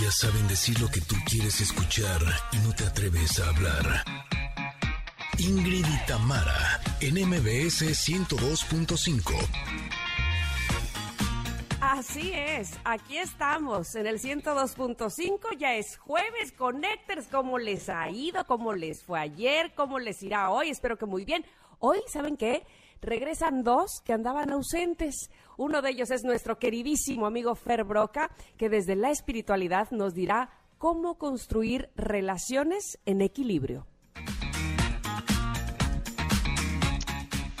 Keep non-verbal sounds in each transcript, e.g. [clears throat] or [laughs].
Ellas saben decir lo que tú quieres escuchar y no te atreves a hablar. Ingrid y Tamara, en MBS 102.5. Así es, aquí estamos en el 102.5, ya es jueves, Connectors, ¿cómo les ha ido? ¿Cómo les fue ayer? ¿Cómo les irá hoy? Espero que muy bien. Hoy, ¿saben qué? Regresan dos que andaban ausentes. Uno de ellos es nuestro queridísimo amigo Fer Broca, que desde la espiritualidad nos dirá cómo construir relaciones en equilibrio.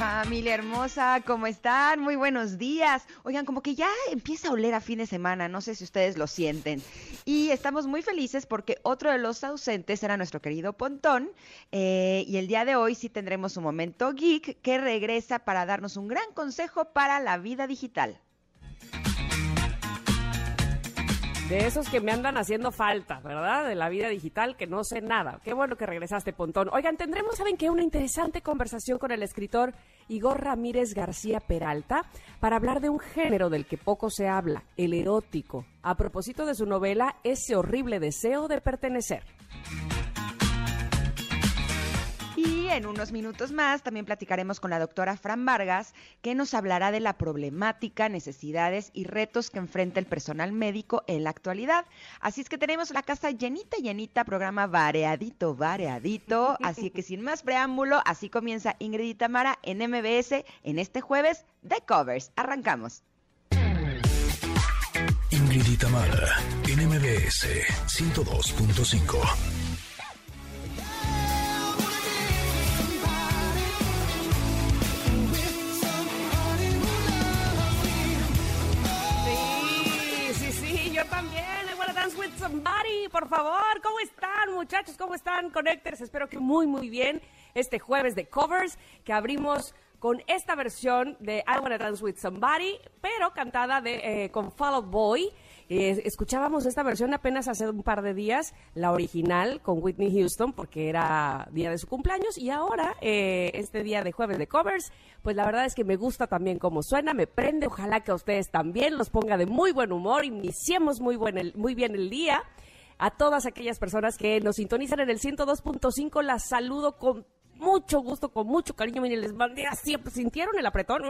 Familia hermosa, ¿cómo están? Muy buenos días. Oigan, como que ya empieza a oler a fin de semana, no sé si ustedes lo sienten. Y estamos muy felices porque otro de los ausentes era nuestro querido Pontón. Eh, y el día de hoy sí tendremos un momento geek que regresa para darnos un gran consejo para la vida digital. De esos que me andan haciendo falta, ¿verdad? De la vida digital, que no sé nada. Qué bueno que regresaste, Pontón. Oigan, tendremos, ¿saben qué? Una interesante conversación con el escritor Igor Ramírez García Peralta para hablar de un género del que poco se habla, el erótico, a propósito de su novela Ese horrible deseo de pertenecer. Y en unos minutos más también platicaremos con la doctora Fran Vargas, que nos hablará de la problemática, necesidades y retos que enfrenta el personal médico en la actualidad. Así es que tenemos la casa llenita, llenita, programa variadito, variadito. Así que sin más preámbulo, así comienza Ingrid y Tamara en MBS en este jueves de Covers. Arrancamos. Ingrid y Tamara, en MBS 102.5. somebody, por favor. ¿Cómo están, muchachos? ¿Cómo están, Connectors? Espero que muy, muy bien. Este jueves de covers que abrimos con esta versión de I Wanna Dance With Somebody, pero cantada de, eh, con Fall Out Boy. Eh, escuchábamos esta versión apenas hace un par de días, la original con Whitney Houston, porque era día de su cumpleaños, y ahora, eh, este día de jueves de covers, pues la verdad es que me gusta también cómo suena, me prende, ojalá que a ustedes también los ponga de muy buen humor, iniciemos muy, buen muy bien el día. A todas aquellas personas que nos sintonizan en el 102.5, las saludo con mucho gusto, con mucho cariño. Miren, les mandé así, ¿sintieron el apretón?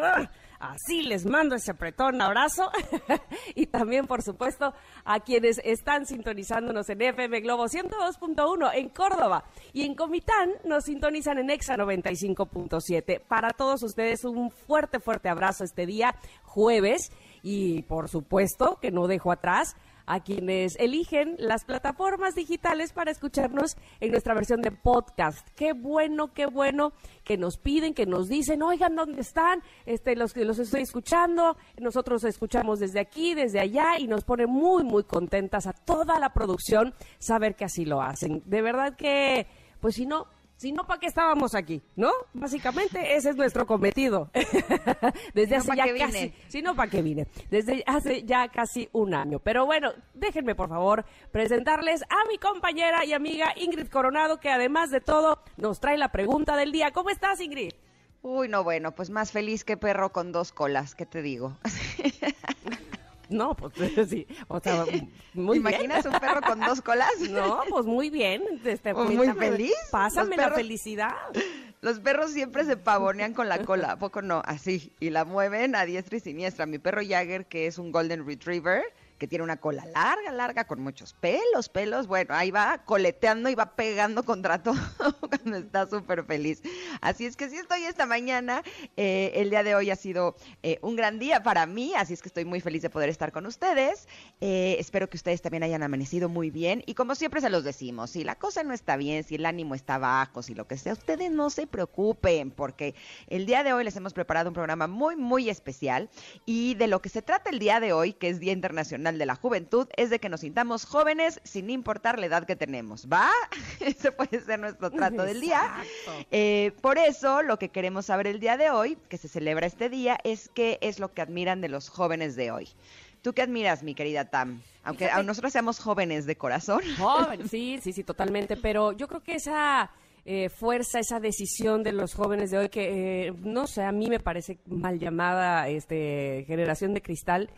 Así les mando ese apretón, abrazo. [laughs] y también, por supuesto, a quienes están sintonizándonos en FM Globo 102.1 en Córdoba y en Comitán nos sintonizan en Exa 95.7. Para todos ustedes, un fuerte, fuerte abrazo este día, jueves. Y por supuesto que no dejo atrás a quienes eligen las plataformas digitales para escucharnos en nuestra versión de podcast. Qué bueno, qué bueno que nos piden, que nos dicen, oigan, ¿dónde están? Este, los que los estoy escuchando, nosotros escuchamos desde aquí, desde allá, y nos pone muy, muy contentas a toda la producción saber que así lo hacen. De verdad que, pues si no, si no, ¿para qué estábamos aquí? ¿No? Básicamente ese es nuestro cometido. [laughs] Desde hace ya casi, si no, ¿para qué vine? Desde hace ya casi un año. Pero bueno, déjenme por favor presentarles a mi compañera y amiga Ingrid Coronado, que además de todo nos trae la pregunta del día. ¿Cómo estás, Ingrid? Uy, no, bueno, pues más feliz que perro con dos colas, ¿qué te digo? [laughs] No, pues [laughs] sí, o sea, muy ¿Imaginas un perro con dos colas? [laughs] No, pues muy bien. Este, muy feliz. Pásame la felicidad. [laughs] Los perros siempre se pavonean con la cola, ¿a poco no? Así, y la mueven a diestra y siniestra. Mi perro Jagger, que es un Golden Retriever, que tiene una cola larga, larga, con muchos pelos, pelos. Bueno, ahí va coleteando y va pegando contra todo [laughs] cuando está súper feliz. Así es que sí estoy esta mañana. Eh, el día de hoy ha sido eh, un gran día para mí, así es que estoy muy feliz de poder estar con ustedes. Eh, espero que ustedes también hayan amanecido muy bien. Y como siempre se los decimos, si la cosa no está bien, si el ánimo está bajo, si lo que sea, ustedes no se preocupen, porque el día de hoy les hemos preparado un programa muy, muy especial. Y de lo que se trata el día de hoy, que es Día Internacional de la Juventud es de que nos sintamos jóvenes sin importar la edad que tenemos, ¿va? [laughs] Ese puede ser nuestro trato del día. Eh, por eso, lo que queremos saber el día de hoy, que se celebra este día, es qué es lo que admiran de los jóvenes de hoy. ¿Tú qué admiras, mi querida Tam? Aunque nosotros seamos jóvenes de corazón. [laughs] sí, sí, sí, totalmente. Pero yo creo que esa eh, fuerza, esa decisión de los jóvenes de hoy, que eh, no sé, a mí me parece mal llamada este, generación de cristal,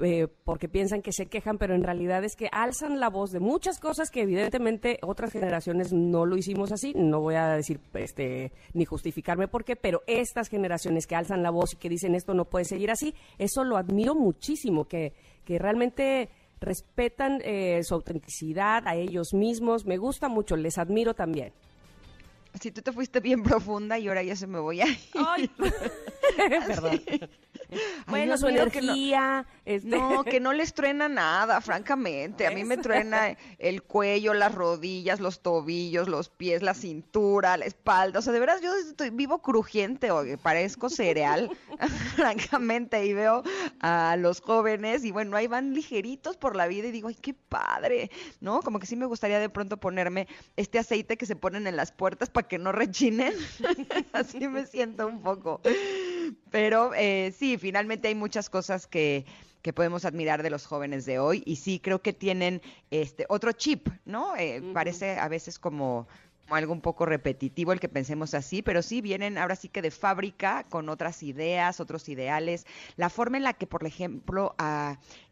eh, porque piensan que se quejan, pero en realidad es que alzan la voz de muchas cosas que evidentemente otras generaciones no lo hicimos así. No voy a decir este ni justificarme por qué, pero estas generaciones que alzan la voz y que dicen esto no puede seguir así, eso lo admiro muchísimo, que, que realmente respetan eh, su autenticidad a ellos mismos. Me gusta mucho, les admiro también. Si tú te fuiste bien profunda y ahora ya se me voy a ir. Ay, [laughs] [laughs] perdón. Bueno, su energía. Este no, que no les truena nada, francamente. A mí me truena el cuello, las rodillas, los tobillos, los pies, la cintura, la espalda. O sea, de veras, yo estoy vivo crujiente, o parezco cereal, [laughs] francamente. Y veo a los jóvenes y bueno, ahí van ligeritos por la vida y digo, ay, qué padre, ¿no? Como que sí me gustaría de pronto ponerme este aceite que se ponen en las puertas para que no rechinen. [laughs] Así me siento un poco. [laughs] Pero eh, sí, finalmente hay muchas cosas que, que podemos admirar de los jóvenes de hoy y sí creo que tienen este otro chip, ¿no? Eh, parece a veces como algo un poco repetitivo el que pensemos así, pero sí vienen ahora sí que de fábrica con otras ideas, otros ideales. La forma en la que, por ejemplo,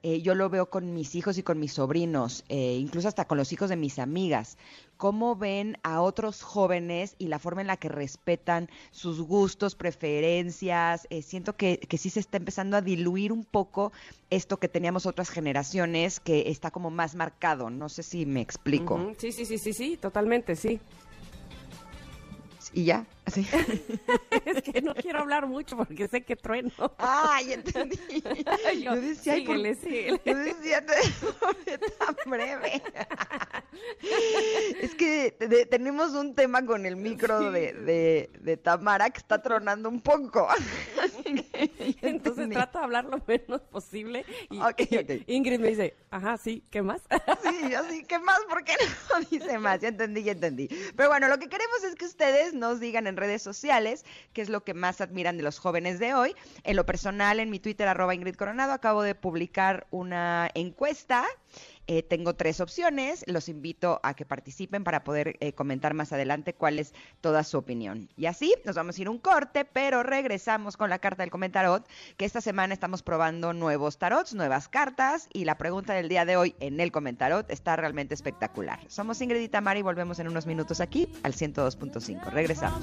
eh, yo lo veo con mis hijos y con mis sobrinos, eh, incluso hasta con los hijos de mis amigas, cómo ven a otros jóvenes y la forma en la que respetan sus gustos, preferencias. Eh, siento que, que sí se está empezando a diluir un poco esto que teníamos otras generaciones, que está como más marcado. No sé si me explico. Sí, sí, sí, sí, sí, totalmente, sí y ya, así. [laughs] es que no quiero hablar mucho porque sé que trueno. Ay, entendí. [laughs] yo, decía, síguele, síguele. Yo decía, [laughs] tan breve. es que tenemos un tema con el micro de, de, de, Tamara que está tronando un poco. Entonces trato de hablar lo menos posible. Y, Ingrid me dice, ajá, sí, ¿qué más? sí, yo sí, ¿qué más? ¿Por qué no dice más? Ya entendí, ya entendí. Pero bueno, lo que queremos es que ustedes nos digan en redes sociales qué es lo que más admiran de los jóvenes de hoy. En lo personal, en mi Twitter, arroba Ingrid Coronado, acabo de publicar una encuesta eh, tengo tres opciones, los invito a que participen para poder eh, comentar más adelante cuál es toda su opinión. Y así nos vamos a ir un corte, pero regresamos con la carta del comentarot, que esta semana estamos probando nuevos tarots, nuevas cartas, y la pregunta del día de hoy en el comentarot está realmente espectacular. Somos Ingrid y Tamara y volvemos en unos minutos aquí al 102.5. Regresamos.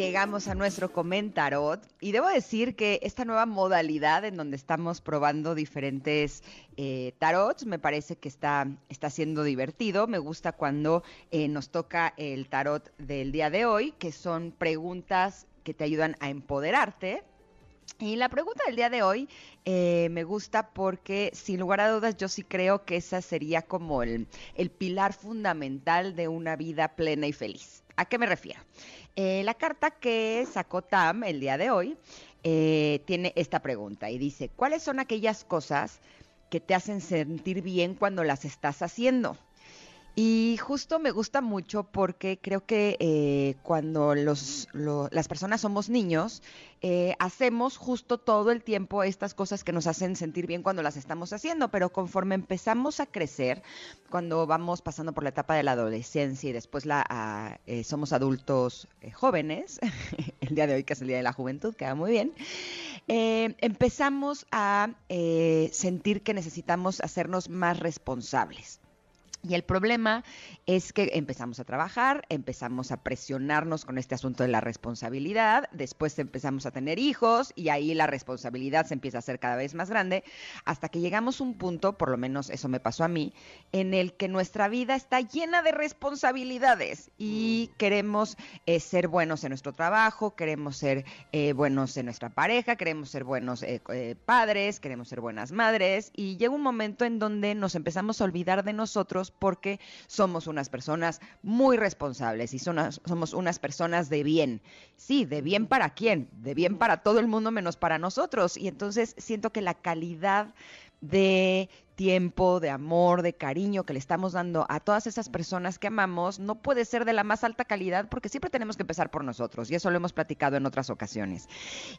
Llegamos a nuestro comentarot y debo decir que esta nueva modalidad en donde estamos probando diferentes eh, tarots me parece que está, está siendo divertido. Me gusta cuando eh, nos toca el tarot del día de hoy, que son preguntas que te ayudan a empoderarte. Y la pregunta del día de hoy eh, me gusta porque sin lugar a dudas yo sí creo que esa sería como el, el pilar fundamental de una vida plena y feliz. ¿A qué me refiero? Eh, la carta que sacó Tam el día de hoy eh, tiene esta pregunta y dice, ¿cuáles son aquellas cosas que te hacen sentir bien cuando las estás haciendo? Y justo me gusta mucho porque creo que eh, cuando los, las personas somos niños, eh, hacemos justo todo el tiempo estas cosas que nos hacen sentir bien cuando las estamos haciendo, pero conforme empezamos a crecer, cuando vamos pasando por la etapa de la adolescencia y después la, eh, somos adultos jóvenes, [laughs] el día de hoy que es el Día de la Juventud, queda muy bien, empezamos a sentir que necesitamos hacernos más responsables. Y el problema es que empezamos a trabajar, empezamos a presionarnos con este asunto de la responsabilidad, después empezamos a tener hijos y ahí la responsabilidad se empieza a hacer cada vez más grande, hasta que llegamos a un punto, por lo menos eso me pasó a mí, en el que nuestra vida está llena de responsabilidades y mm. queremos eh, ser buenos en nuestro trabajo, queremos ser eh, buenos en nuestra pareja, queremos ser buenos eh, padres, queremos ser buenas madres y llega un momento en donde nos empezamos a olvidar de nosotros porque somos unas personas muy responsables y somos unas personas de bien. Sí, de bien para quién, de bien para todo el mundo menos para nosotros. Y entonces siento que la calidad de tiempo, de amor, de cariño que le estamos dando a todas esas personas que amamos no puede ser de la más alta calidad porque siempre tenemos que empezar por nosotros y eso lo hemos platicado en otras ocasiones.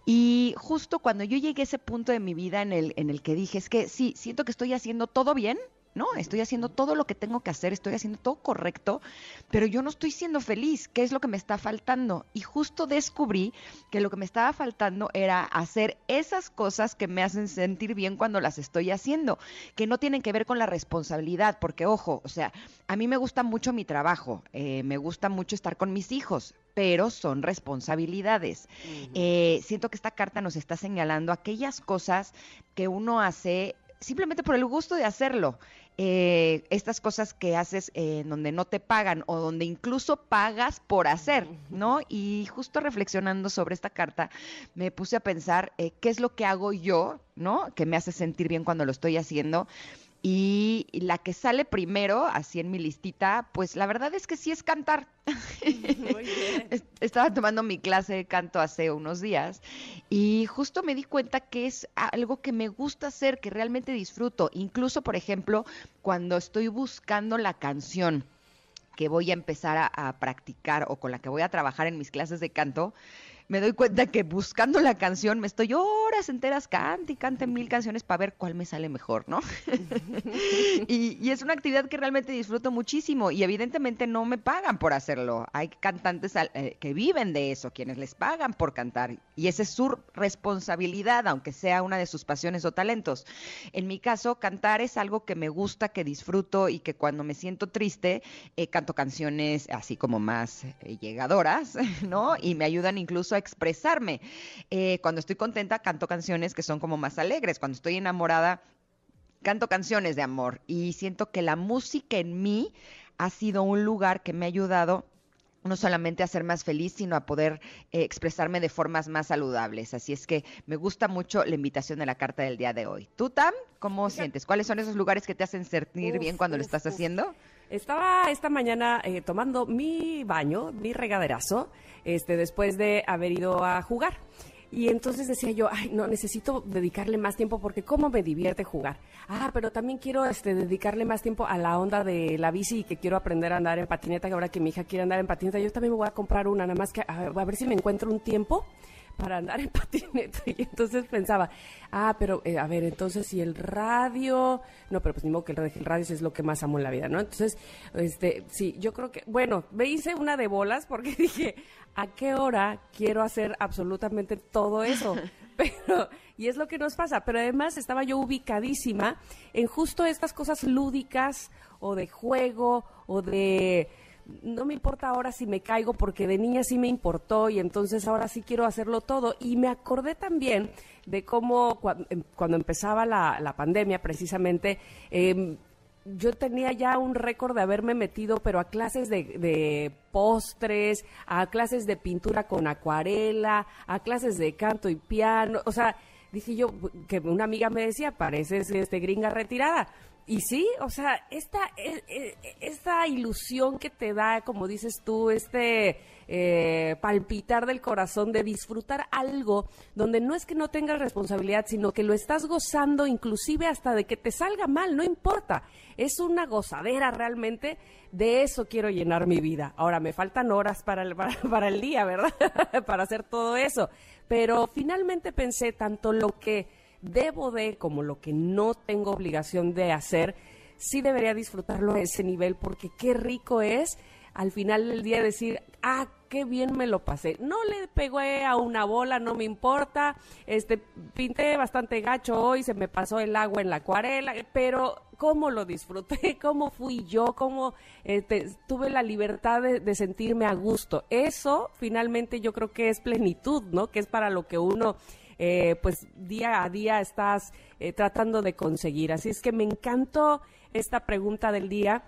Y justo cuando yo llegué a ese punto de mi vida en el, en el que dije, es que sí, siento que estoy haciendo todo bien, ¿no? Estoy haciendo todo lo que tengo que hacer, estoy haciendo todo correcto, pero yo no estoy siendo feliz. ¿Qué es lo que me está faltando? Y justo descubrí que lo que me estaba faltando era hacer esas cosas que me hacen sentir bien cuando las estoy haciendo, que no tienen que ver con la responsabilidad, porque ojo, o sea, a mí me gusta mucho mi trabajo, eh, me gusta mucho estar con mis hijos, pero son responsabilidades. Eh, siento que esta carta nos está señalando aquellas cosas que uno hace simplemente por el gusto de hacerlo. Eh, estas cosas que haces en donde no te pagan o donde incluso pagas por hacer, ¿no? Y justo reflexionando sobre esta carta, me puse a pensar eh, qué es lo que hago yo, ¿no? Que me hace sentir bien cuando lo estoy haciendo. Y la que sale primero, así en mi listita, pues la verdad es que sí es cantar. [laughs] Estaba tomando mi clase de canto hace unos días y justo me di cuenta que es algo que me gusta hacer, que realmente disfruto. Incluso, por ejemplo, cuando estoy buscando la canción que voy a empezar a, a practicar o con la que voy a trabajar en mis clases de canto, me doy cuenta que buscando la canción me estoy horas enteras cante y cante mil canciones para ver cuál me sale mejor, ¿no? [laughs] y, es una actividad que realmente disfruto muchísimo y evidentemente no me pagan por hacerlo. Hay cantantes eh, que viven de eso, quienes les pagan por cantar y esa es su responsabilidad, aunque sea una de sus pasiones o talentos. En mi caso, cantar es algo que me gusta, que disfruto y que cuando me siento triste eh, canto canciones así como más eh, llegadoras, [laughs] ¿no? Y me ayudan incluso a expresarme. Eh, cuando estoy contenta, canto canciones que son como más alegres. Cuando estoy enamorada, canto canciones de amor. Y siento que la música en mí ha sido un lugar que me ha ayudado no solamente a ser más feliz, sino a poder eh, expresarme de formas más saludables. Así es que me gusta mucho la invitación de la carta del día de hoy. ¿Tú, Tam, cómo sientes? ¿Cuáles son esos lugares que te hacen sentir bien cuando lo estás haciendo? Estaba esta mañana eh, tomando mi baño, mi regaderazo, este, después de haber ido a jugar. Y entonces decía yo, ay, no, necesito dedicarle más tiempo porque cómo me divierte jugar. Ah, pero también quiero este, dedicarle más tiempo a la onda de la bici y que quiero aprender a andar en patineta, que ahora que mi hija quiere andar en patineta, yo también me voy a comprar una, nada más que a ver si me encuentro un tiempo para andar en [laughs] patineta. Y entonces pensaba, ah, pero eh, a ver, entonces si el radio, no, pero pues ni modo que el, radio es lo que más amo en la vida, ¿no? Entonces, este, sí, yo creo que, bueno, me hice una de bolas porque [laughs] dije, ¿a qué hora quiero hacer absolutamente todo eso? [laughs] Pero, y es lo que nos pasa, pero además estaba yo ubicadísima en justo estas cosas lúdicas o de juego o de no me importa ahora si me caigo porque de niña sí me importó y entonces ahora sí quiero hacerlo todo. Y me acordé también de cómo em, cuando, empezaba la, pandemia precisamente, em, yo tenía ya un récord de haberme metido, pero a clases de, de, postres, a clases de pintura con acuarela, a clases de canto y piano. O sea, dije yo, que una amiga me decía, pareces este, gringa retirada y sí, o sea, esta, e, e, esta ilusión que te da, como dices tú, este eh, palpitar del corazón de disfrutar algo donde no es que no tengas responsabilidad, sino que lo estás gozando inclusive hasta de que te salga mal, no importa. Es una gozadera realmente. De eso quiero llenar mi vida. Ahora, me faltan horas para el, para el día, ¿verdad? [laughs] para hacer todo eso. Pero finalmente pensé tanto lo que debo de, como lo que no tengo obligación de hacer, sí debería disfrutarlo a ese nivel porque qué rico es al final del día decir, ah, qué bien me lo pasé. No le pegué a una bola, no me importa. Este, pinté bastante gacho hoy, se me pasó el agua en la acuarela, pero cómo lo disfruté, [laughs] cómo fui yo, cómo este, tuve la libertad de, sentirme a gusto. Eso finalmente yo creo que es plenitud, ¿no? Que es para lo que uno eh, pues día a día estás eh, tratando de conseguir. Así es que me encantó esta pregunta del día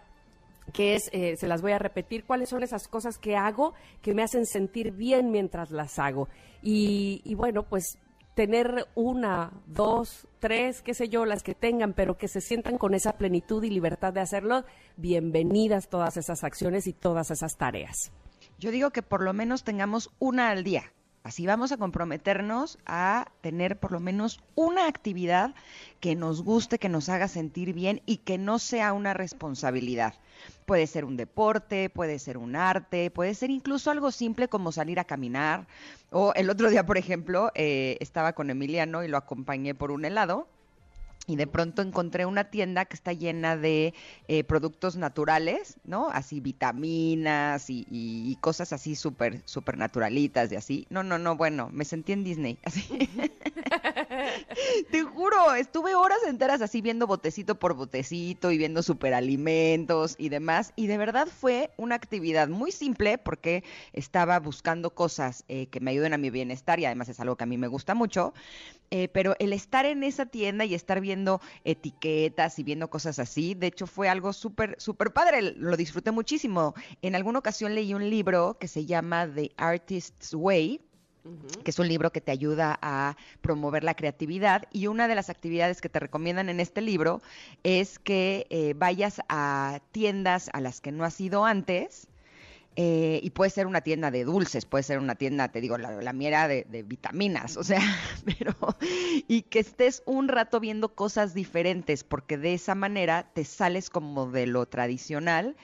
que es, eh, se las voy a repetir, cuáles son esas cosas que hago que me hacen sentir bien mientras las hago. Y, y bueno, pues tener una, dos, tres, qué sé yo, las que tengan, pero que se sientan con esa plenitud y libertad de hacerlo, bienvenidas todas esas acciones y todas esas tareas. Yo digo que por lo menos tengamos una al día. Así vamos a comprometernos a tener por lo menos una actividad que nos guste, que nos haga sentir bien y que no sea una responsabilidad. Puede ser un deporte, puede ser un arte, puede ser incluso algo simple como salir a caminar. O el otro día, por ejemplo, eh, estaba con Emiliano y lo acompañé por un helado y de pronto encontré una tienda que está llena de eh, productos naturales, ¿no? Así vitaminas y, cosas así súper, súper naturalitas y así. No, no, no, bueno, me sentí en Disney, así. [laughs] Te juro, estuve horas enteras así viendo botecito por botecito y viendo superalimentos y demás. Y de verdad fue una actividad muy simple porque estaba buscando cosas eh, que me ayuden a mi bienestar y además es algo que a mí me gusta mucho. Eh, pero el estar en esa tienda y estar viendo etiquetas y viendo cosas así, de hecho fue algo súper, súper padre, lo disfruté muchísimo. En alguna ocasión leí un libro que se llama The Artist's Way, que es un libro que te ayuda a promover la creatividad. Y una de las actividades que te recomiendan en este libro es que eh, vayas a tiendas a las que no has ido antes eh, y puede ser una tienda de dulces, puede ser una tienda, te digo, la, la mía de, vitaminas, o sea, [laughs] pero, y que estés un rato viendo cosas diferentes, porque de esa manera te sales como de lo tradicional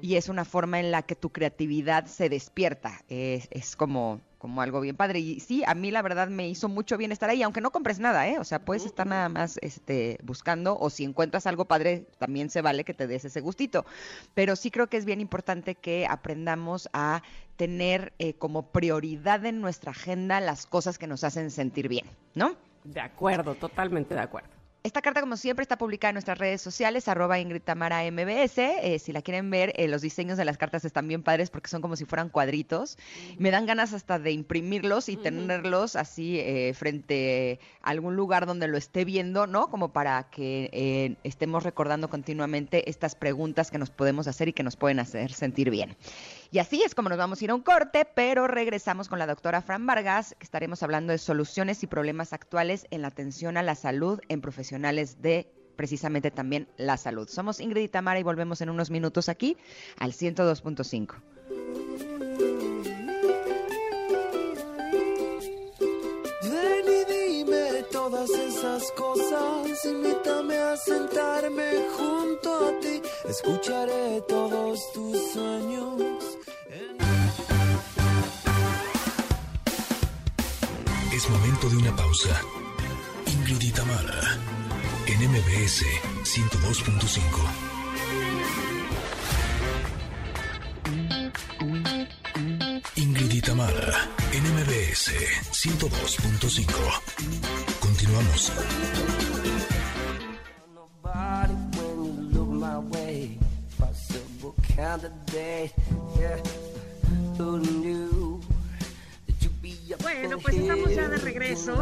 y es una forma en la que tu creatividad se despierta, es como como algo bien padre. Y sí, a mí la verdad me hizo mucho bien estar ahí, aunque no compres nada, ¿eh? O sea, puedes estar nada más este, buscando o si encuentras algo padre, también se vale que te des ese gustito. Pero sí creo que es bien importante que aprendamos a tener eh, como prioridad en nuestra agenda las cosas que nos hacen sentir bien, ¿no? De acuerdo, totalmente de acuerdo. Esta carta, como siempre, está publicada en nuestras redes sociales, arroba Ingrid Tamara MBS. Eh, si la quieren ver, eh, los diseños de las cartas están bien padres porque son como si fueran cuadritos. Me dan ganas hasta de imprimirlos y tenerlos así eh, frente a algún lugar donde lo esté viendo, ¿no? Como para que estemos recordando continuamente estas preguntas que nos podemos hacer y que nos pueden hacer sentir bien. Y así es como nos vamos a ir a un corte, pero regresamos con la doctora Fran Vargas, que estaremos hablando de soluciones y problemas actuales en la atención a la salud en profesionales de precisamente también la salud. Somos Ingrid y Tamara y volvemos en unos minutos aquí al 102.5. todas esas cosas, invítame a sentarme junto a ti, escucharé todos tus sueños Es momento de una pausa. Ingrid y en MBS 102.5. Ingrid y en MBS 102.5. Continuamos. Bueno, pues estamos ya de regreso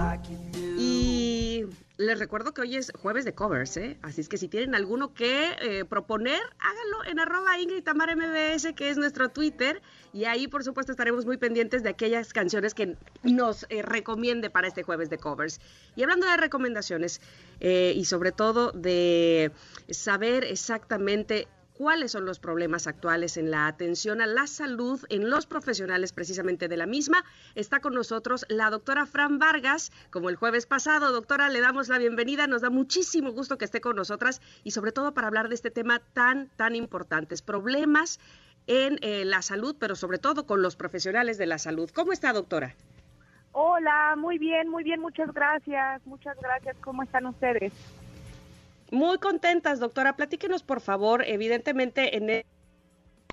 y les recuerdo que hoy es jueves de covers, ¿eh? Así es que si tienen alguno que eh, proponer, háganlo en arroba Ingrid MBS, que es nuestro Twitter, y ahí por supuesto estaremos muy pendientes de aquellas canciones que nos eh, recomiende para este jueves de covers. Y hablando de recomendaciones eh, y sobre todo de saber exactamente cuáles son los problemas actuales en la atención a la salud en los profesionales precisamente de la misma. Está con nosotros la doctora Fran Vargas, como el jueves pasado. Doctora, le damos la bienvenida, nos da muchísimo gusto que esté con nosotras y sobre todo para hablar de este tema tan, tan importante, problemas en eh, la salud, pero sobre todo con los profesionales de la salud. ¿Cómo está, doctora? Hola, muy bien, muy bien, muchas gracias, muchas gracias. ¿Cómo están ustedes? Muy contentas, doctora. Platíquenos, por favor, evidentemente en el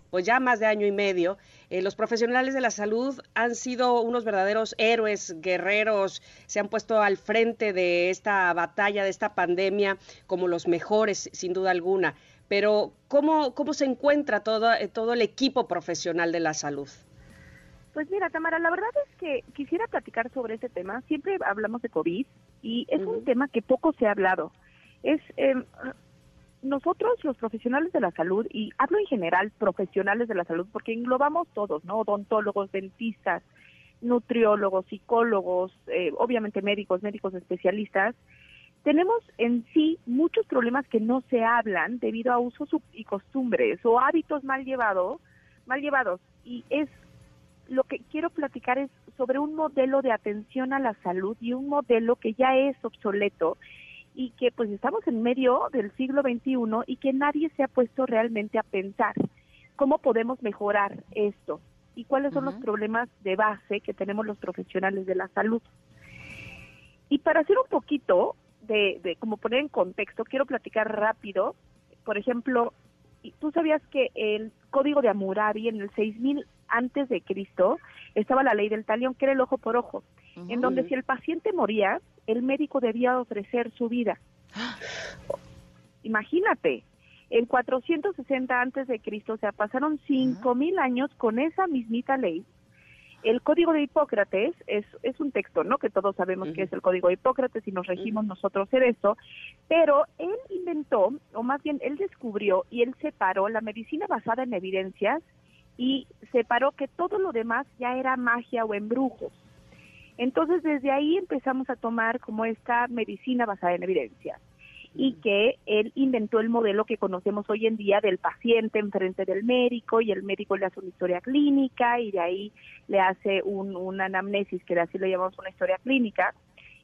pues ya más de año y medio, eh, los profesionales de la salud han sido unos verdaderos héroes, guerreros, se han puesto al frente de esta batalla, de esta pandemia, como los mejores, sin duda alguna. Pero, ¿cómo, cómo se encuentra todo, eh, todo el equipo profesional de la salud? Pues mira, Tamara, la verdad es que quisiera platicar sobre este tema. Siempre hablamos de COVID y es un tema que poco se ha hablado es eh, nosotros los profesionales de la salud, y hablo en general profesionales de la salud porque englobamos todos, ¿no? Odontólogos, dentistas, nutriólogos, psicólogos, eh, obviamente médicos, médicos especialistas, tenemos en sí muchos problemas que no se hablan debido a usos y costumbres o hábitos mal llevados, mal llevados. Y es lo que quiero platicar es sobre un modelo de atención a la salud y un modelo que ya es obsoleto y que pues estamos en medio del siglo XXI y que nadie se ha puesto realmente a pensar cómo podemos mejorar esto y cuáles son los problemas de base que tenemos los profesionales de la salud. Y para hacer un poquito de, de como poner en contexto, quiero platicar rápido, por ejemplo, tú sabías que el código de Hammurabi en el 6000 antes de Cristo estaba la ley del talión, que era el ojo por ojo, en donde si el paciente moría, el médico debía ofrecer su vida. [gasps] Imagínate, en 460 antes de Cristo, o sea, pasaron 5000 años con esa mismita ley. El Código de Hipócrates es, es un texto, ¿no? Que todos sabemos que es el Código de Hipócrates y nos regimos nosotros en eso, pero él inventó, o más bien él descubrió y él separó la medicina basada en evidencias y separó que todo lo demás ya era magia o embrujos. Entonces desde ahí empezamos a tomar como esta medicina basada en evidencias y que él inventó el modelo que conocemos hoy en día del paciente enfrente del médico y el médico le hace una historia clínica y de ahí le hace un, una anamnesis, que así le llamamos una historia clínica.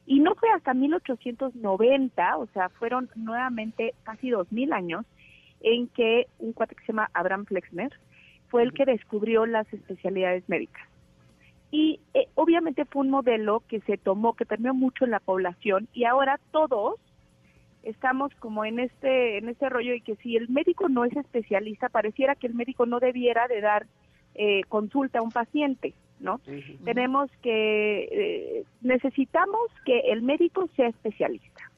Y no fue hasta 1890, o sea, fueron nuevamente casi 2000 años, en que un cuate que se llama Abraham Flexner fue el que descubrió las especialidades médicas. Y eh, obviamente fue un modelo que se tomó, que permeó mucho en la población y ahora todos estamos como en este en este rollo y que si el médico no es especialista pareciera que el médico no debiera de dar eh, consulta a un paciente no tenemos que eh, necesitamos que el médico sea especialista.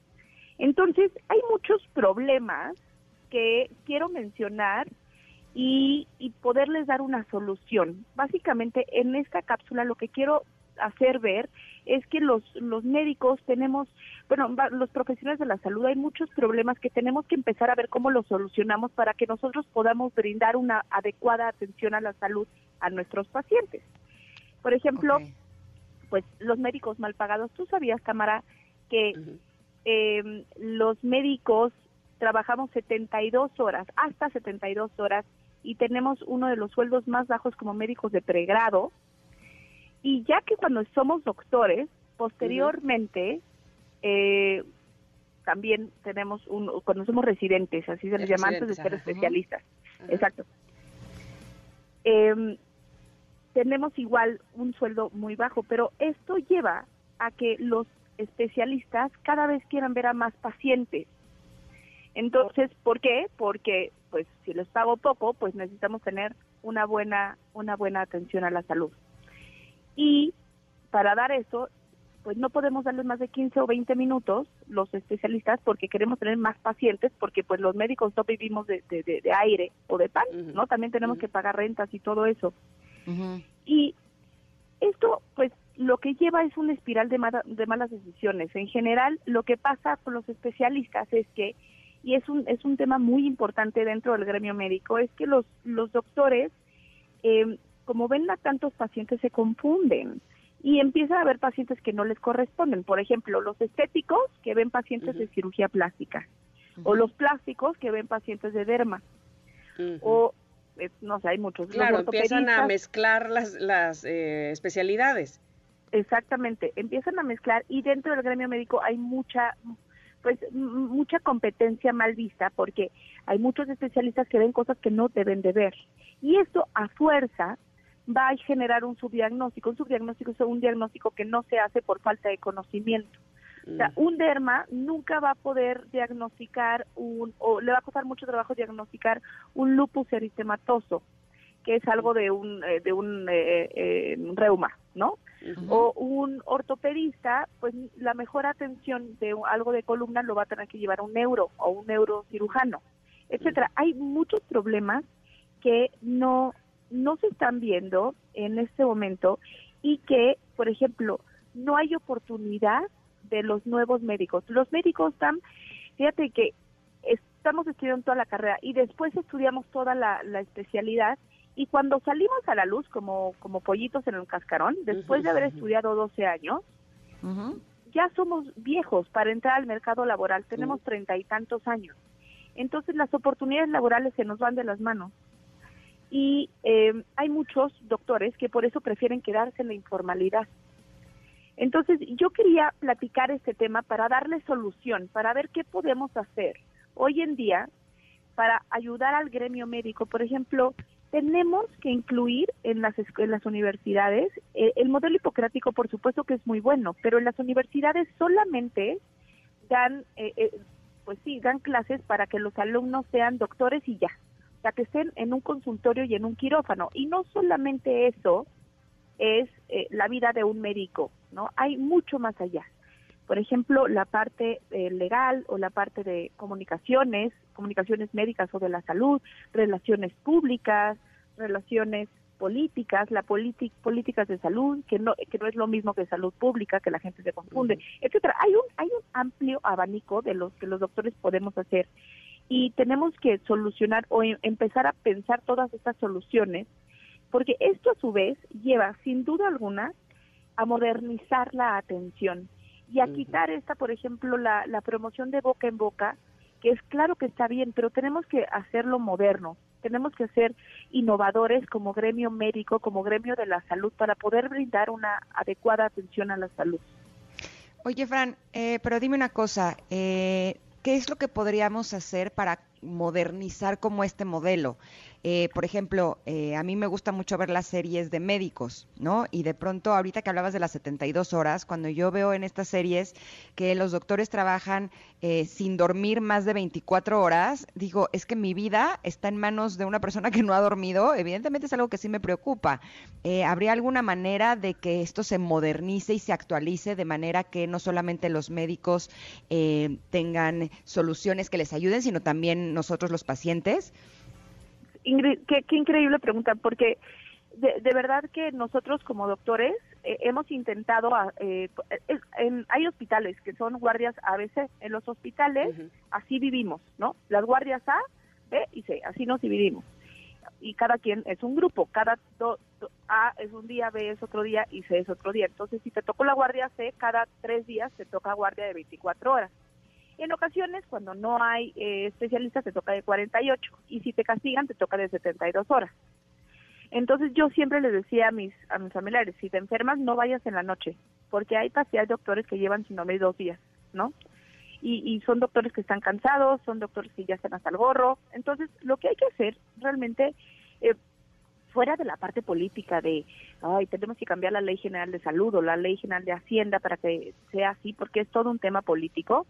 Entonces hay muchos problemas que quiero mencionar y, y poderles dar una solución básicamente en esta cápsula lo que quiero hacer ver es que los, los médicos tenemos, bueno, los profesionales de la salud hay muchos problemas que tenemos que empezar a ver cómo los solucionamos para que nosotros podamos brindar una adecuada atención a la salud a nuestros pacientes. Por ejemplo, pues los médicos mal pagados. ¿Tú sabías, Cámara, que em, los médicos trabajamos 72 horas, hasta 72 horas, y tenemos uno de los sueldos más bajos como médicos de pregrado? Y ya que cuando somos doctores, posteriormente, eh, también tenemos un, cuando somos residentes, así se les llama antes de ser especialistas. Exacto. Em, tenemos igual un sueldo muy bajo, pero esto lleva a que los especialistas cada vez quieran ver a más pacientes. Entonces, ¿por qué? Porque pues si les pago poco, pues necesitamos tener una buena una buena atención a la salud. Y para dar eso, pues no podemos darles más de 15 o 20 minutos los especialistas porque queremos tener más pacientes porque pues los médicos no vivimos de, de, aire o de pan, ¿no? También tenemos que pagar rentas y todo eso. Y esto pues lo que lleva es una espiral de, de malas decisiones. En general lo que pasa con los especialistas es que y es un es un tema muy importante dentro del gremio médico es que los los doctores eh, como ven a tantos pacientes se confunden y empieza a haber pacientes que no les corresponden. Por ejemplo, los estéticos que ven pacientes de cirugía plástica o los plásticos que ven pacientes de derma o eh, no sé, hay muchos. Claro, empiezan a mezclar las, las eh, especialidades. Exactamente, empiezan a mezclar y dentro del gremio médico hay mucha pues mucha competencia mal vista porque hay muchos especialistas que ven cosas que no deben de ver. Y esto a fuerza va a generar un subdiagnóstico. Un subdiagnóstico es un diagnóstico que no se hace por falta de conocimiento. O sea, mm. un derma nunca va a poder diagnosticar un, o le va a costar mucho trabajo diagnosticar un lupus eritematoso, que es algo de un, eh, de un eh, eh, reuma, ¿no? O un ortopedista, pues la mejor atención de algo de columna lo va a tener que llevar a un neuro o un neurocirujano, etcétera. Hay muchos problemas que no no se están viendo en este momento y que, por ejemplo, no hay oportunidad de los nuevos médicos. Los médicos están, fíjate que estamos estudiando toda la carrera y después estudiamos toda la, especialidad Y cuando salimos a la luz como, como pollitos en el cascarón, después de haber estudiado 12 años, ya somos viejos para entrar al mercado laboral, tenemos treinta y tantos años. Entonces las oportunidades laborales se nos van de las manos. Y eh, hay muchos doctores que por eso prefieren quedarse en la informalidad. Entonces yo quería platicar este tema para darle solución, para ver qué podemos hacer hoy en día para ayudar al gremio médico. Por ejemplo, tenemos que incluir en las, en las universidades eh, el modelo hipocrático, por supuesto que es muy bueno, pero en las universidades solamente dan, eh, eh, pues sí, dan clases para que los alumnos sean doctores y ya, o sea, que estén en un consultorio y en un quirófano. Y no solamente eso es la vida de un médico, ¿no? Hay mucho más allá. Por ejemplo, la parte legal o la parte de comunicaciones, comunicaciones médicas o de la salud, relaciones públicas, relaciones políticas, la políticas de salud, que no, que no es lo mismo que salud pública, que la gente se confunde, etcétera. Hay un, hay un amplio abanico de los que los doctores podemos hacer y tenemos que solucionar o em, empezar a pensar todas estas soluciones, porque esto a su vez lleva, sin duda alguna, a modernizar la atención y a quitar esta, por ejemplo, la, la promoción de boca en boca, que es claro que está bien, pero tenemos que hacerlo moderno. Tenemos que ser innovadores como gremio médico, como gremio de la salud, para poder brindar una adecuada atención a la salud. Oye, Fran, eh, pero dime una cosa, eh, ¿qué es lo que podríamos hacer para modernizar como este modelo? Eh, por ejemplo, eh, a mí me gusta mucho ver las series de médicos, ¿no? Y de pronto, ahorita que hablabas de las 72 horas, cuando yo veo en estas series que los doctores trabajan eh, sin dormir más de 24 horas, digo, es que mi vida está en manos de una persona que no ha dormido, evidentemente es algo que sí me preocupa. ¿Habría alguna manera de que esto se modernice y se actualice de manera que no solamente los médicos tengan soluciones que les ayuden, sino también nosotros los pacientes? Ingrid, qué, increíble pregunta, porque de, verdad que nosotros como doctores eh, hemos intentado, eh, hay hospitales que son guardias ABC, en los hospitales así vivimos, ¿no? Las guardias A, B y C, así nos dividimos. Y cada quien es un grupo, cada A es un día, B es otro día y C es otro día. Entonces, si te tocó la guardia C, cada tres días te toca guardia de 24 horas. En ocasiones, cuando no hay eh, especialistas, te toca de 48 y si te castigan, te toca de 72 horas. Entonces yo siempre les decía a mis, a mis familiares, si te enfermas, no vayas en la noche, porque hay pacientes doctores que llevan sin dormir dos días, ¿no? Y, y, son doctores que están cansados, son doctores que ya están hasta el gorro. Entonces, lo que hay que hacer realmente, eh, fuera de la parte política de, ay, tenemos que cambiar la ley general de salud o la ley general de hacienda para que sea así, porque es todo un tema político,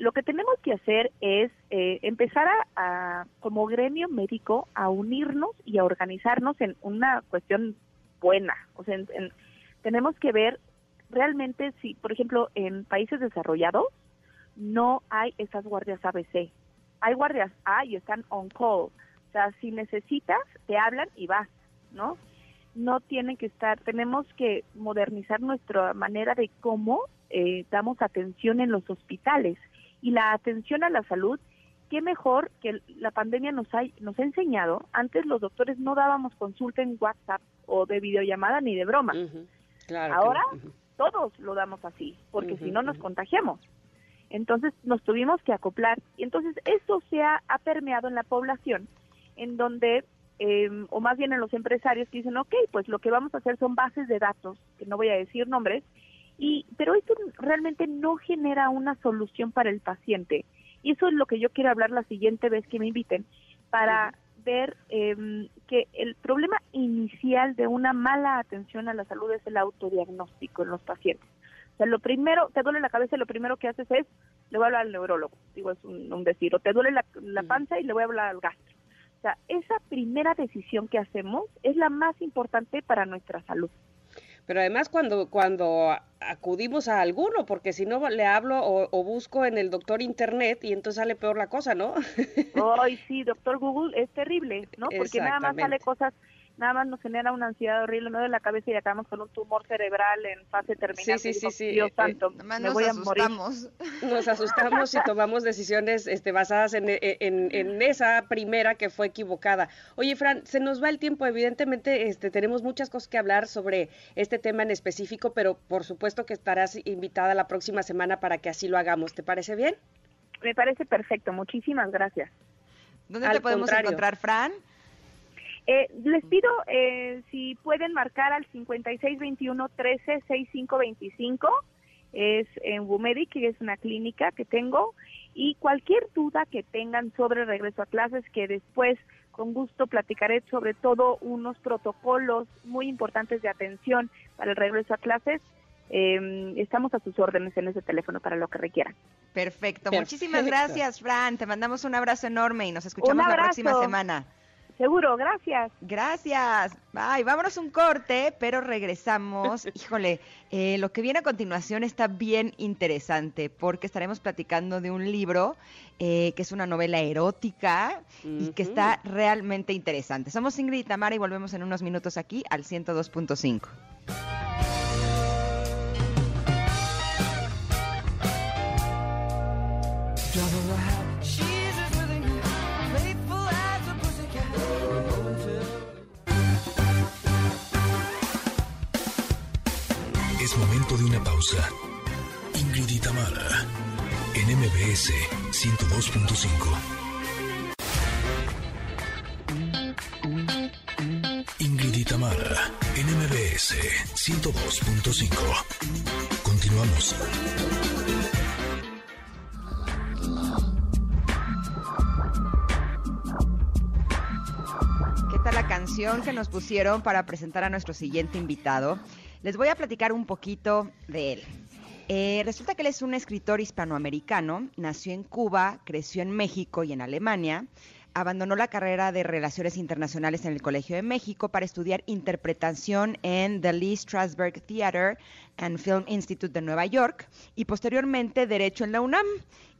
lo que tenemos que hacer es eh, empezar a, como gremio médico, a unirnos y a organizarnos en una cuestión buena. O sea, tenemos que ver realmente si, por ejemplo, en países desarrollados no hay esas guardias ABC. Hay guardias A y están on call. O sea, si necesitas, te hablan y vas, ¿no? No tienen que estar, tenemos que modernizar nuestra manera de cómo eh, damos atención en los hospitales y la atención a la salud, qué mejor que la pandemia nos ha, nos ha enseñado. Antes los doctores no dábamos consulta en WhatsApp o de videollamada ni de broma. Ahora todos lo damos así, porque si no nos contagiamos. Entonces nos tuvimos que acoplar. Y entonces eso se ha, permeado en la población, en donde, em, o más bien en los empresarios que dicen, ok, pues lo que vamos a hacer son bases de datos, que no voy a decir nombres, y, pero esto realmente no genera una solución para el paciente. Y eso es lo que yo quiero hablar la siguiente vez que me inviten, para ver em, que el problema inicial de una mala atención a la salud es el autodiagnóstico en los pacientes. O sea, lo primero, te duele la cabeza, lo primero que haces es, le voy a hablar al neurólogo, digo, es un, decir, o te duele la, la panza y le voy a hablar al gastro. O sea, esa primera decisión que hacemos es la más importante para nuestra salud pero además cuando, cuando acudimos a alguno, porque si no le hablo o, busco en el doctor internet y entonces sale peor la cosa, ¿no? Ay, sí, doctor Google es terrible, ¿no? Porque nada más sale cosas nada más nos genera una ansiedad horrible, no de la cabeza y acabamos con un tumor cerebral en fase terminal. Sí, sí, sí, sí. Dios Eh, santo, me nos voy a asustamos. [laughs] Nos asustamos y tomamos decisiones este, basadas en, en- en esa primera que fue equivocada. Oye, Fran, se nos va el tiempo. Evidentemente, este, tenemos muchas cosas que hablar sobre este tema en específico, pero por supuesto que estarás invitada la próxima semana para que así lo hagamos. ¿Te parece bien? Me parece perfecto, muchísimas gracias. ¿Dónde Al te podemos contrario. encontrar, Fran? Eh, les pido eh, si pueden marcar al 5621 13 6525 es en Wumedic, que es una clínica que tengo, y cualquier duda que tengan sobre regreso a clases, que después con gusto platicaré sobre todo unos protocolos muy importantes de atención para el regreso a clases. Eh, estamos a sus órdenes en ese teléfono para lo que requieran. Perfecto. Perfecto. Muchísimas gracias, Fran. Te mandamos un abrazo enorme y nos escuchamos la próxima semana. Seguro, gracias. Gracias. Bye. Vámonos un corte, pero regresamos. [laughs] Híjole, eh, lo que viene a continuación está bien interesante porque estaremos platicando de un libro eh, que es una novela erótica y que está realmente interesante. Somos Ingrid y Tamara y volvemos en unos minutos aquí al 102.5. de una pausa. Ingrid y Tamara, en MBS 102.5. Ingrid y Tamara, en MBS 102.5. Continuamos. ¿Qué tal la canción que nos pusieron para presentar a nuestro siguiente invitado? Les voy a platicar un poquito de él. Eh, resulta que él es un escritor hispanoamericano, nació en Cuba, creció en México y en Alemania, abandonó la carrera de Relaciones Internacionales en el Colegio de México para estudiar interpretación en The Lee Strasberg Theater and Film Institute de Nueva York y posteriormente Derecho en la UNAM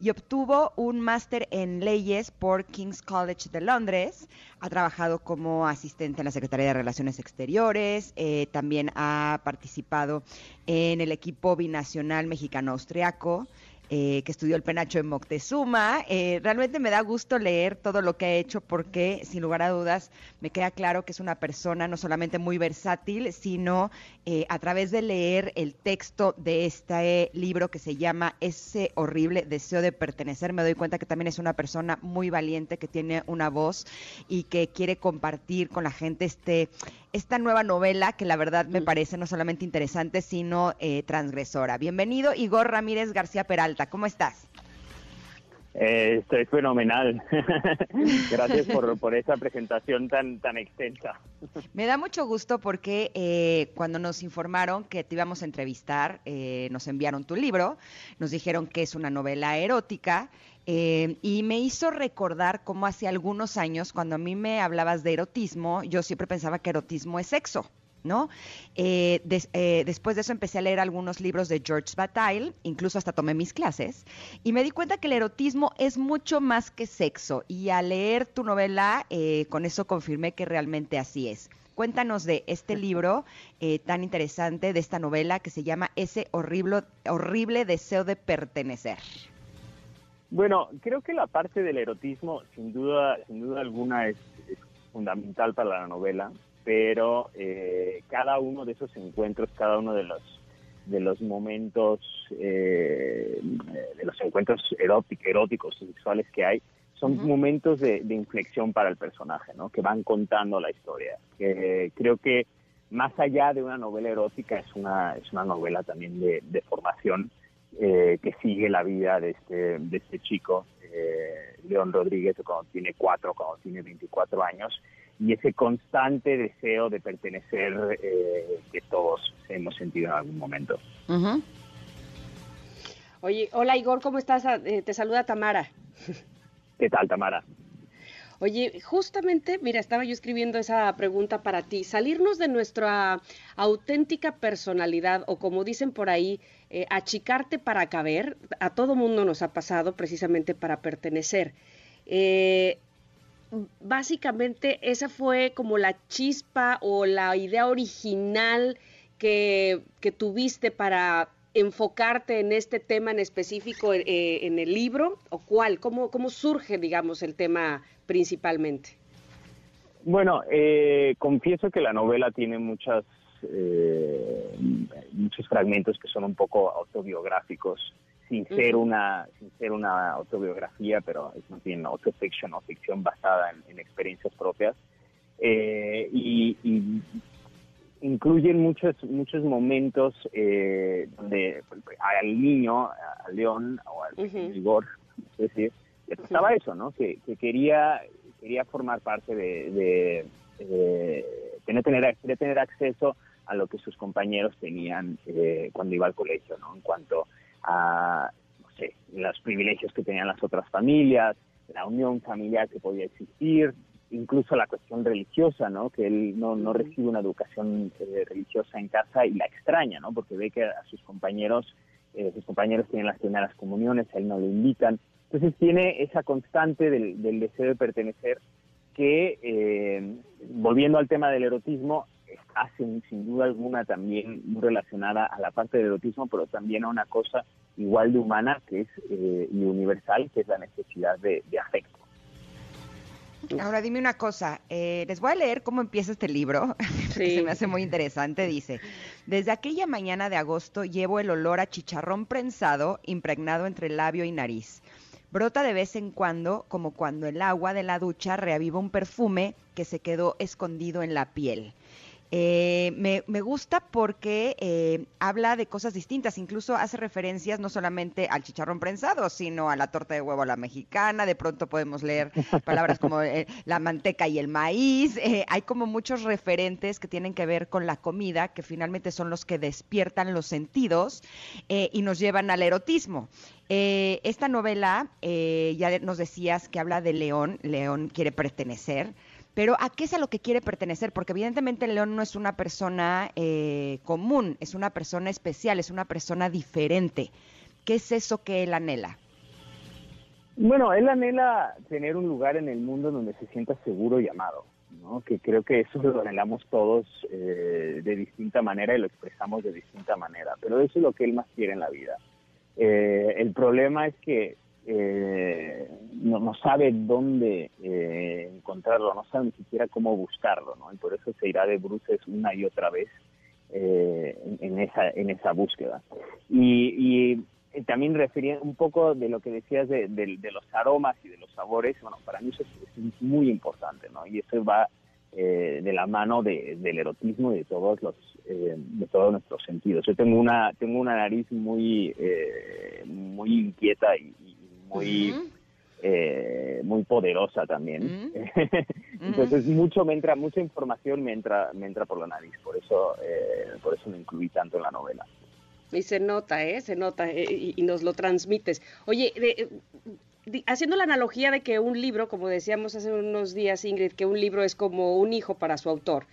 y obtuvo un máster en leyes por King's College de Londres. Ha trabajado como asistente en la Secretaría de Relaciones Exteriores, eh, también ha participado en el equipo binacional mexicano-austriaco eh, que estudió el penacho en Moctezuma. Eh, realmente me da gusto leer todo lo que ha hecho porque, sin lugar a dudas, me queda claro que es una persona no solamente muy versátil, sino eh, a través de leer el texto de este libro que se llama Ese horrible deseo de pertenecer, me doy cuenta que también es una persona muy valiente, que tiene una voz y que quiere compartir con la gente este esta nueva novela que la verdad me parece no solamente interesante, sino eh, transgresora. Bienvenido, Igor Ramírez García Peralta. ¿Cómo estás? Eh, estoy fenomenal. [laughs] Gracias por, [laughs] por esa presentación tan, tan extensa. Me da mucho gusto porque eh, cuando nos informaron que te íbamos a entrevistar, eh, nos enviaron tu libro, nos dijeron que es una novela erótica eh, y me hizo recordar cómo hace algunos años, cuando a mí me hablabas de erotismo, yo siempre pensaba que erotismo es sexo. ¿No? Eh, des- eh, después de eso empecé a leer algunos libros de George Bataille, incluso hasta tomé mis clases, y me di cuenta que el erotismo es mucho más que sexo. Y al leer tu novela, eh, con eso confirmé que realmente así es. Cuéntanos de este libro eh, tan interesante, de esta novela que se llama Ese horrible, horrible deseo de pertenecer. Bueno, creo que la parte del erotismo, sin duda, sin duda alguna, es, es fundamental para la novela, pero eh, cada uno de esos encuentros, cada uno de los de los momentos, eh, de los encuentros eróticos, eróticos, sexuales que hay, son momentos de, de inflexión para el personaje, ¿no? Que van contando la historia. Que creo que más allá de una novela erótica es una es una novela también de, de formación eh, que sigue la vida de este de este chico eh, León Rodríguez cuando tiene cuatro, cuando tiene 24 años y ese constante deseo de pertenecer eh, que todos hemos sentido en algún momento. Oye, hola Igor, ¿cómo estás? Ah, eh, te saluda Tamara. ¿Qué tal, Tamara? Oye, justamente, mira, estaba yo escribiendo esa pregunta para ti. Salirnos de nuestra auténtica personalidad o como dicen por ahí, eh, achicarte para caber, a todo mundo nos ha pasado precisamente para pertenecer. Eh, básicamente esa fue como la chispa o la idea original que, que tuviste para enfocarte en este tema en específico eh, en el libro o cuál? ¿Cómo, ¿Cómo surge, digamos, el tema principalmente? Bueno, eh, confieso que la novela tiene muchas, eh, muchos fragmentos que son un poco autobiográficos, sin ser, una, sin ser una autobiografía, pero es más bien autofiction o ficción basada en, en experiencias propias. Eh, y, y incluyen muchos muchos momentos eh, donde al niño, al león o al no sé si le pasaba eso, ¿no? Que, que quería quería formar parte de, de, de tener, tener, quería tener acceso a lo que sus compañeros tenían eh, cuando iba al colegio, ¿no? En cuanto a, no sé, los privilegios que tenían las otras familias, la unión familiar que podía existir, incluso la cuestión religiosa, ¿no? Que él no, no recibe una educación eh, religiosa en casa y la extraña, ¿no? Porque ve que a sus compañeros, eh, sus compañeros tienen las primeras comuniones, a él no lo invitan. Entonces tiene esa constante del, del deseo de pertenecer que, eh, volviendo al tema del erotismo, está sin, sin duda alguna también muy relacionada a la parte del erotismo, pero también a una cosa igual de humana que es eh, y universal, que es la necesidad de, de afecto. Ahora dime una cosa, eh, les voy a leer cómo empieza este libro, [laughs] que Sí. se me hace muy interesante. Dice, desde aquella mañana de agosto llevo el olor a chicharrón prensado impregnado entre labio y nariz. Brota de vez en cuando, como cuando el agua de la ducha reaviva un perfume que se quedó escondido en la piel. Eh, me, gusta porque eh, habla de cosas distintas, incluso hace referencias no solamente al chicharrón prensado, sino a la torta de huevo a la mexicana, de pronto podemos leer palabras como eh, la manteca y el maíz, eh, hay como muchos referentes que tienen que ver con la comida, que finalmente son los que despiertan los sentidos eh, y nos llevan al erotismo. Esta novela, ya nos decías que habla de León, León quiere pertenecer, pero ¿a qué es a lo que quiere pertenecer? Porque evidentemente León no es una persona eh, común, es una persona especial, es una persona diferente. ¿Qué es eso que él anhela? Bueno, él anhela tener un lugar en el mundo donde se sienta seguro y amado, ¿no? Que creo que eso lo anhelamos todos eh, de distinta manera y lo expresamos de distinta manera, pero eso es lo que él más quiere en la vida. Eh, el problema es que eh, no, no sabe dónde eh, encontrarlo, no sabe ni siquiera cómo buscarlo, ¿no? Y por eso se irá de bruces una y otra vez eh, en, esa en esa búsqueda. Y, y eh, también refería un poco de lo que decías de, los aromas y de los sabores, bueno, para mí eso es, muy importante, ¿no? Y eso va eh, de la mano de- del erotismo y de todos los de todos nuestros sentidos. Yo tengo una tengo una nariz muy eh, muy inquieta y, muy eh, muy poderosa también. [laughs] Entonces mucho me entra, mucha información me entra, me entra por la nariz, por eso, eh, por eso lo incluí tanto en la novela. Y se nota, ¿eh? Se nota eh, y, y nos lo transmites. Oye, de- eh, haciendo la analogía de que un libro, como decíamos hace unos días, Ingrid, que un libro es como un hijo para su autor.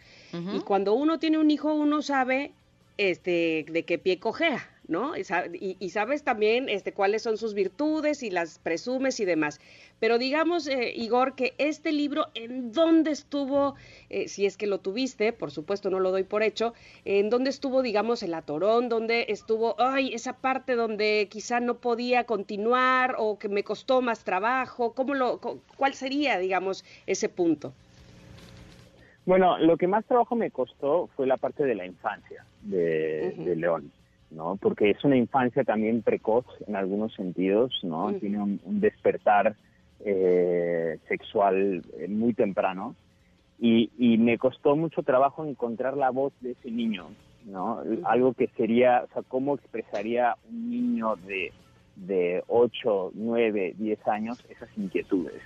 Y cuando uno tiene un hijo, uno sabe este, de qué pie cojea, ¿no? Y, y- y sabes también este, cuáles son sus virtudes y las presumes y demás. Pero digamos, eh, Igor, que este libro, ¿en dónde estuvo, eh, si es que lo tuviste, por supuesto no lo doy por hecho, en dónde estuvo, digamos, el atorón, dónde estuvo, ay, esa parte donde quizá no podía continuar o que me costó más trabajo, ¿cómo lo, cu- ¿cuál sería, digamos, ese punto? Bueno, lo que más trabajo me costó fue la parte de la infancia de, de León, ¿no? Porque es una infancia también precoz en algunos sentidos, ¿no? Tiene un, un despertar eh, sexual eh, muy temprano y, y me costó mucho trabajo encontrar la voz de ese niño, ¿no? Algo que sería, o sea, cómo expresaría un niño de, de 8, 9, 10 años esas inquietudes.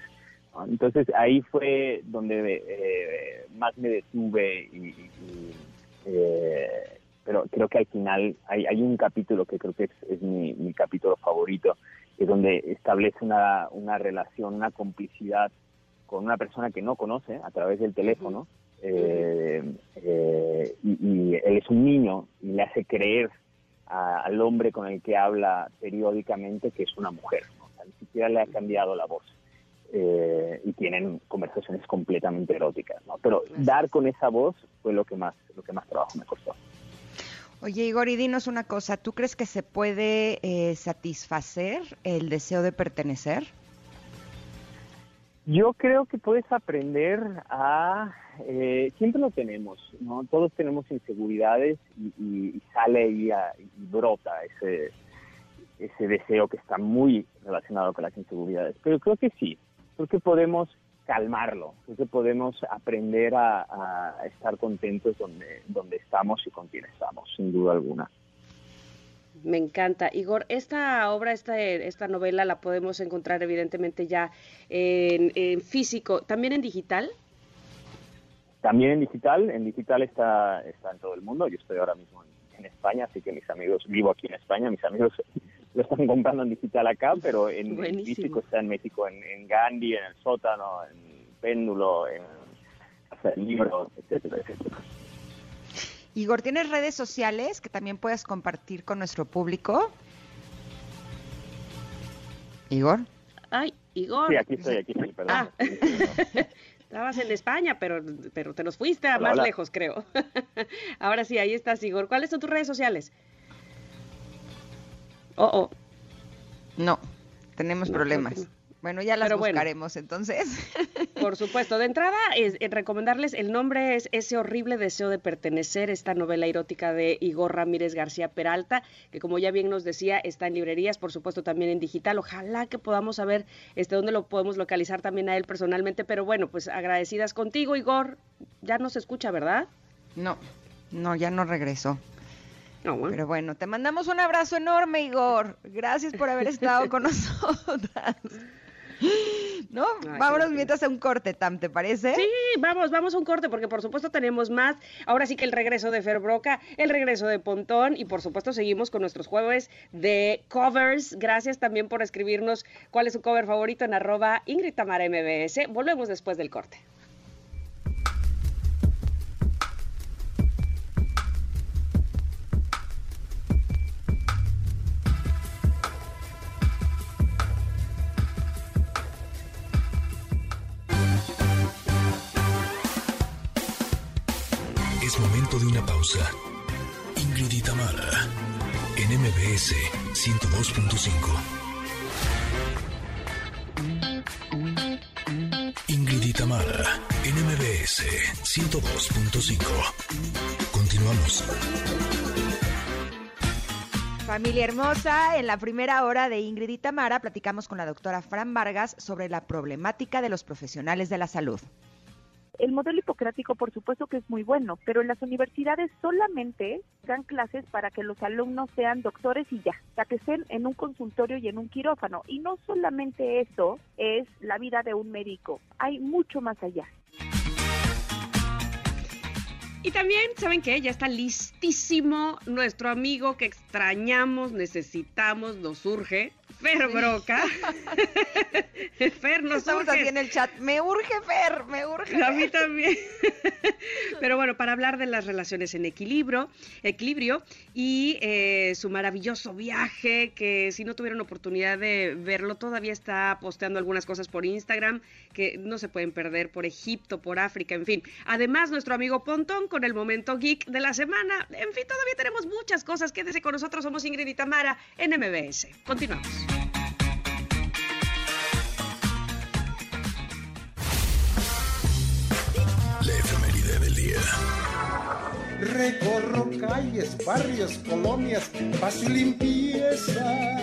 ¿no? Entonces ahí fue donde eh, más me detuve y, y- y, eh, pero creo que al final hay, hay un capítulo que creo que es, es mi, mi capítulo favorito, que es donde establece una, una relación, una complicidad con una persona que no conoce a través del teléfono. eh, eh, y, y él es un niño y le hace creer a- al hombre con el que habla periódicamente que es una mujer. ¿no? O sea, ni siquiera le ha cambiado la voz. eh, y tienen conversaciones completamente eróticas, ¿no? Pero dar con esa voz fue lo que más, lo que más trabajo me costó. Oye, Igor, y dinos una cosa, ¿tú crees que se puede eh, satisfacer el deseo de pertenecer? Yo creo que puedes aprender a... eh, siempre lo tenemos, ¿no? Todos tenemos inseguridades y, y- y sale y, a- y brota ese, ese deseo que está muy relacionado con las inseguridades. Pero creo que sí, creo que podemos calmarlo, que podemos aprender a, a estar contentos donde, donde estamos y con quien estamos, sin duda alguna. Me encanta. Igor, esta obra, esta, esta novela la podemos encontrar evidentemente ya en, en físico, también en digital. También en digital, en digital está, está en todo el mundo. Yo estoy ahora mismo en, en España, así que mis amigos, vivo aquí en España, mis amigos lo están comprando en digital acá, pero en, [laughs] Buenísimo. físico está en México, en, en Gandhi, en el sótano, en Péndulo, en del Libro, etcétera, etcétera. Igor, ¿tienes redes sociales que también puedas compartir con nuestro público? Igor. Ay, Igor. Sí, aquí estoy, aquí estoy, perdón. Ah. [laughs] Estabas en España, pero, pero te nos fuiste a Hola, más hola. lejos, creo. [laughs] Ahora sí, ahí estás, Igor. ¿Cuáles son tus redes sociales? Oh, oh. No, tenemos No, problemas. no. Bueno, ya las Pero bueno. buscaremos entonces. [laughs] Por supuesto. De entrada, es, eh, recomendarles, el nombre es Ese horrible deseo de pertenecer, esta novela erótica de Igor Ramírez García Peralta, que como ya bien nos decía, está en librerías, por supuesto también en digital. Ojalá que podamos saber este dónde lo podemos localizar también a él personalmente. Pero bueno, pues agradecidas contigo, Igor. Ya no se escucha, ¿verdad? No, no, ya no regresó. No, bueno. Pero bueno, te mandamos un abrazo enorme, Igor. Gracias por haber estado con [laughs] nosotras. ¿No? Ay, Vámonos mientras a un corte, Tam, ¿te parece? Sí, vamos, vamos a un corte porque por supuesto tenemos más. Ahora sí que el regreso de Fer Broca, el regreso de Pontón y por supuesto seguimos con nuestros jueves de covers. Gracias también por escribirnos cuál es su cover favorito en arroba Ingrid Tamara MBS. Volvemos después del corte. Pausa. Ingrid y Tamara, en MBS 102.5. Ingrid y Tamara, en MBS 102.5. Continuamos. Familia hermosa, en la primera hora de Ingrid y Tamara platicamos con la doctora Fran Vargas sobre la problemática de los profesionales de la salud. El modelo hipocrático, por supuesto que es muy bueno, pero en las universidades solamente dan clases para que los alumnos sean doctores y ya, para que estén en un consultorio y en un quirófano. Y no solamente eso es la vida de un médico, hay mucho más allá. Y también, ¿saben qué? Ya está listísimo nuestro amigo que extrañamos, necesitamos, nos urge, Fer Broca. [laughs] Fer, nos Estamos urge. aquí en el chat. Me urge Fer, me urge. A mí también. [laughs] Pero bueno, para hablar de las relaciones en equilibrio, equilibrio y eh, su maravilloso viaje, que si no tuvieron oportunidad de verlo, todavía está posteando algunas cosas por Instagram que no se pueden perder por Egipto, por África, en fin. Además, nuestro amigo Pontón con el momento geek de la semana. En fin, todavía tenemos muchas cosas. Quédese con nosotros, somos Ingrid y Tamara en MBS. Continuamos. Recorro calles, barrios, colonias, paso y limpieza,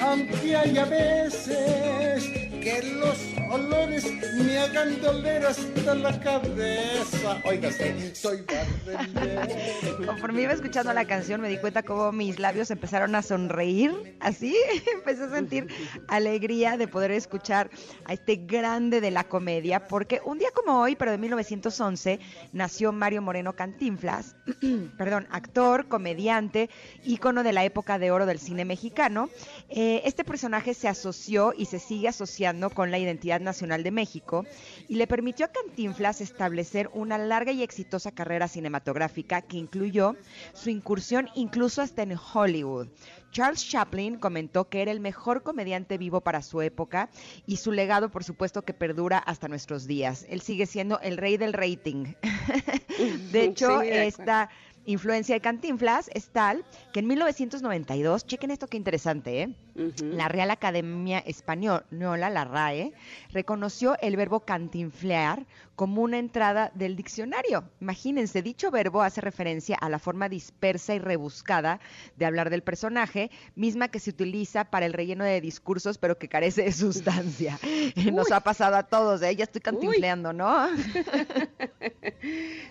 aunque hay a veces que los olores me hagan doler hasta la cabeza. Óigase, soy barrendero. Conforme iba escuchando la canción me di cuenta cómo mis labios empezaron a sonreír, así [laughs] empecé a sentir alegría de poder escuchar a este grande de la comedia, porque un día como hoy, pero de 1911, nació Mario Moreno Cantinflas, [clears throat] perdón, actor, comediante, ícono de la época de oro del cine mexicano. Eh, este personaje se asoció y se sigue asociando con la identidad nacional de México y le permitió a Cantinflas establecer una larga y exitosa carrera cinematográfica que incluyó su incursión incluso hasta en Hollywood. Charles Chaplin comentó que era el mejor comediante vivo para su época y su legado, por supuesto, que perdura hasta nuestros días. Él sigue siendo el rey del rating. [laughs] de hecho, Sí, de esta influencia de Cantinflas es tal que en 1992, chequen esto qué interesante, ¿eh? La Real Academia Española, la RAE, reconoció el verbo cantinflear como una entrada del diccionario. Imagínense, dicho verbo hace referencia a la forma dispersa y rebuscada de hablar del personaje, misma que se utiliza para el relleno de discursos, pero que carece de sustancia. [laughs] Nos ha pasado a todos, ¿eh? Ya estoy cantinfleando, ¿no? [laughs]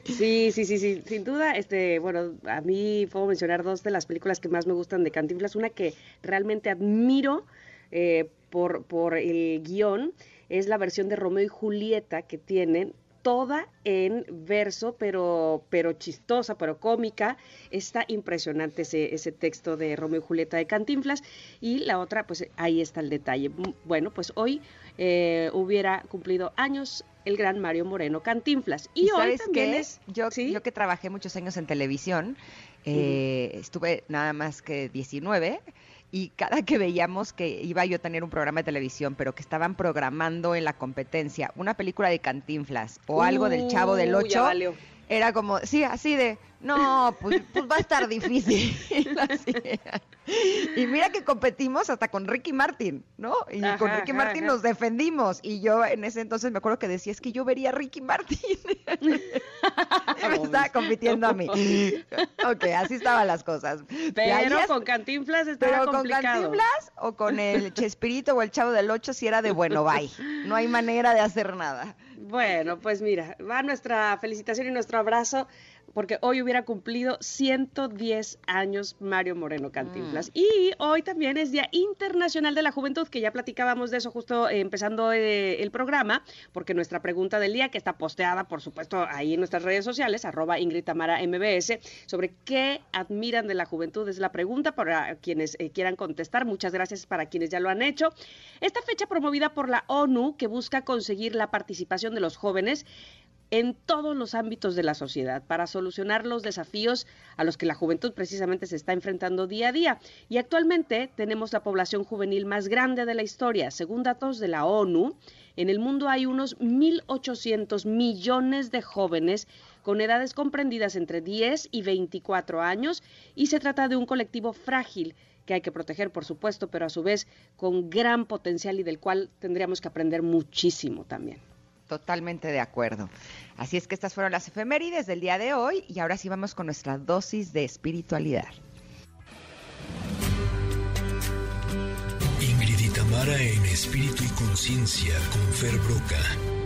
Sí, sí, sí, sí, sin duda, este, bueno, a mí puedo mencionar dos de las películas que más me gustan de Cantinflas, una que realmente admiro eh, por, por el guion, es la versión de Romeo y Julieta que tienen toda en verso, pero, pero chistosa, pero cómica. Está impresionante ese, ese texto de Romeo y Julieta de Cantinflas. Y la otra, pues ahí está el detalle. Mm, Bueno, pues hoy eh, hubiera cumplido años el gran Mario Moreno Cantinflas. Y, hoy sabes también qué? es... Yo, ¿sí? yo que trabajé muchos años en televisión, eh, estuve nada más que 19 y cada que veíamos que iba yo a tener un programa de televisión, pero que estaban programando en la competencia una película de Cantinflas o algo del Chavo del Uh, ya 8, valió. era como, sí, así de, no, pues, pues va a estar difícil. [laughs] Así. Y mira que competimos hasta con Ricky Martin, ¿no? Y Ajá, con Ricky ajá, Martin ajá. nos defendimos. Y yo en ese entonces me acuerdo que decía, es que yo vería a Ricky Martin. [laughs] me estaba compitiendo a mí. [laughs] Ok, así estaban las cosas. Pero con Cantinflas estaba pero con complicado. Cantinflas o con el Chespirito o el Chavo del Ocho si era de bueno, bye. No hay manera de hacer nada. Bueno, pues mira, va nuestra felicitación y nuestro abrazo, porque hoy hubiera cumplido 110 años Mario Moreno Mm. Cantinflas. Y hoy también es Día Internacional de la Juventud, que ya platicábamos de eso justo eh, empezando eh, el programa, porque nuestra pregunta del día, que está posteada, por supuesto, ahí en nuestras redes sociales, arroba Ingrid Tamara MBS, sobre qué admiran de la juventud, es la pregunta para quienes eh, quieran contestar. Muchas gracias para quienes ya lo han hecho. Esta fecha promovida por la ONU, que busca conseguir la participación de los jóvenes en todos los ámbitos de la sociedad para solucionar los desafíos a los que la juventud precisamente se está enfrentando día a día. Y actualmente tenemos la población juvenil más grande de la historia. Según datos de la ONU, en el mundo hay unos 1.800 millones de jóvenes con edades comprendidas entre 10 y 24 años y se trata de un colectivo frágil que hay que proteger, por supuesto, pero a su vez con gran potencial y del cual tendríamos que aprender muchísimo también. Totalmente de acuerdo. Así es que estas fueron las efemérides del día de hoy y ahora sí vamos con nuestra dosis de espiritualidad. Ingrid Tamara en espíritu y conciencia con Fer Broca.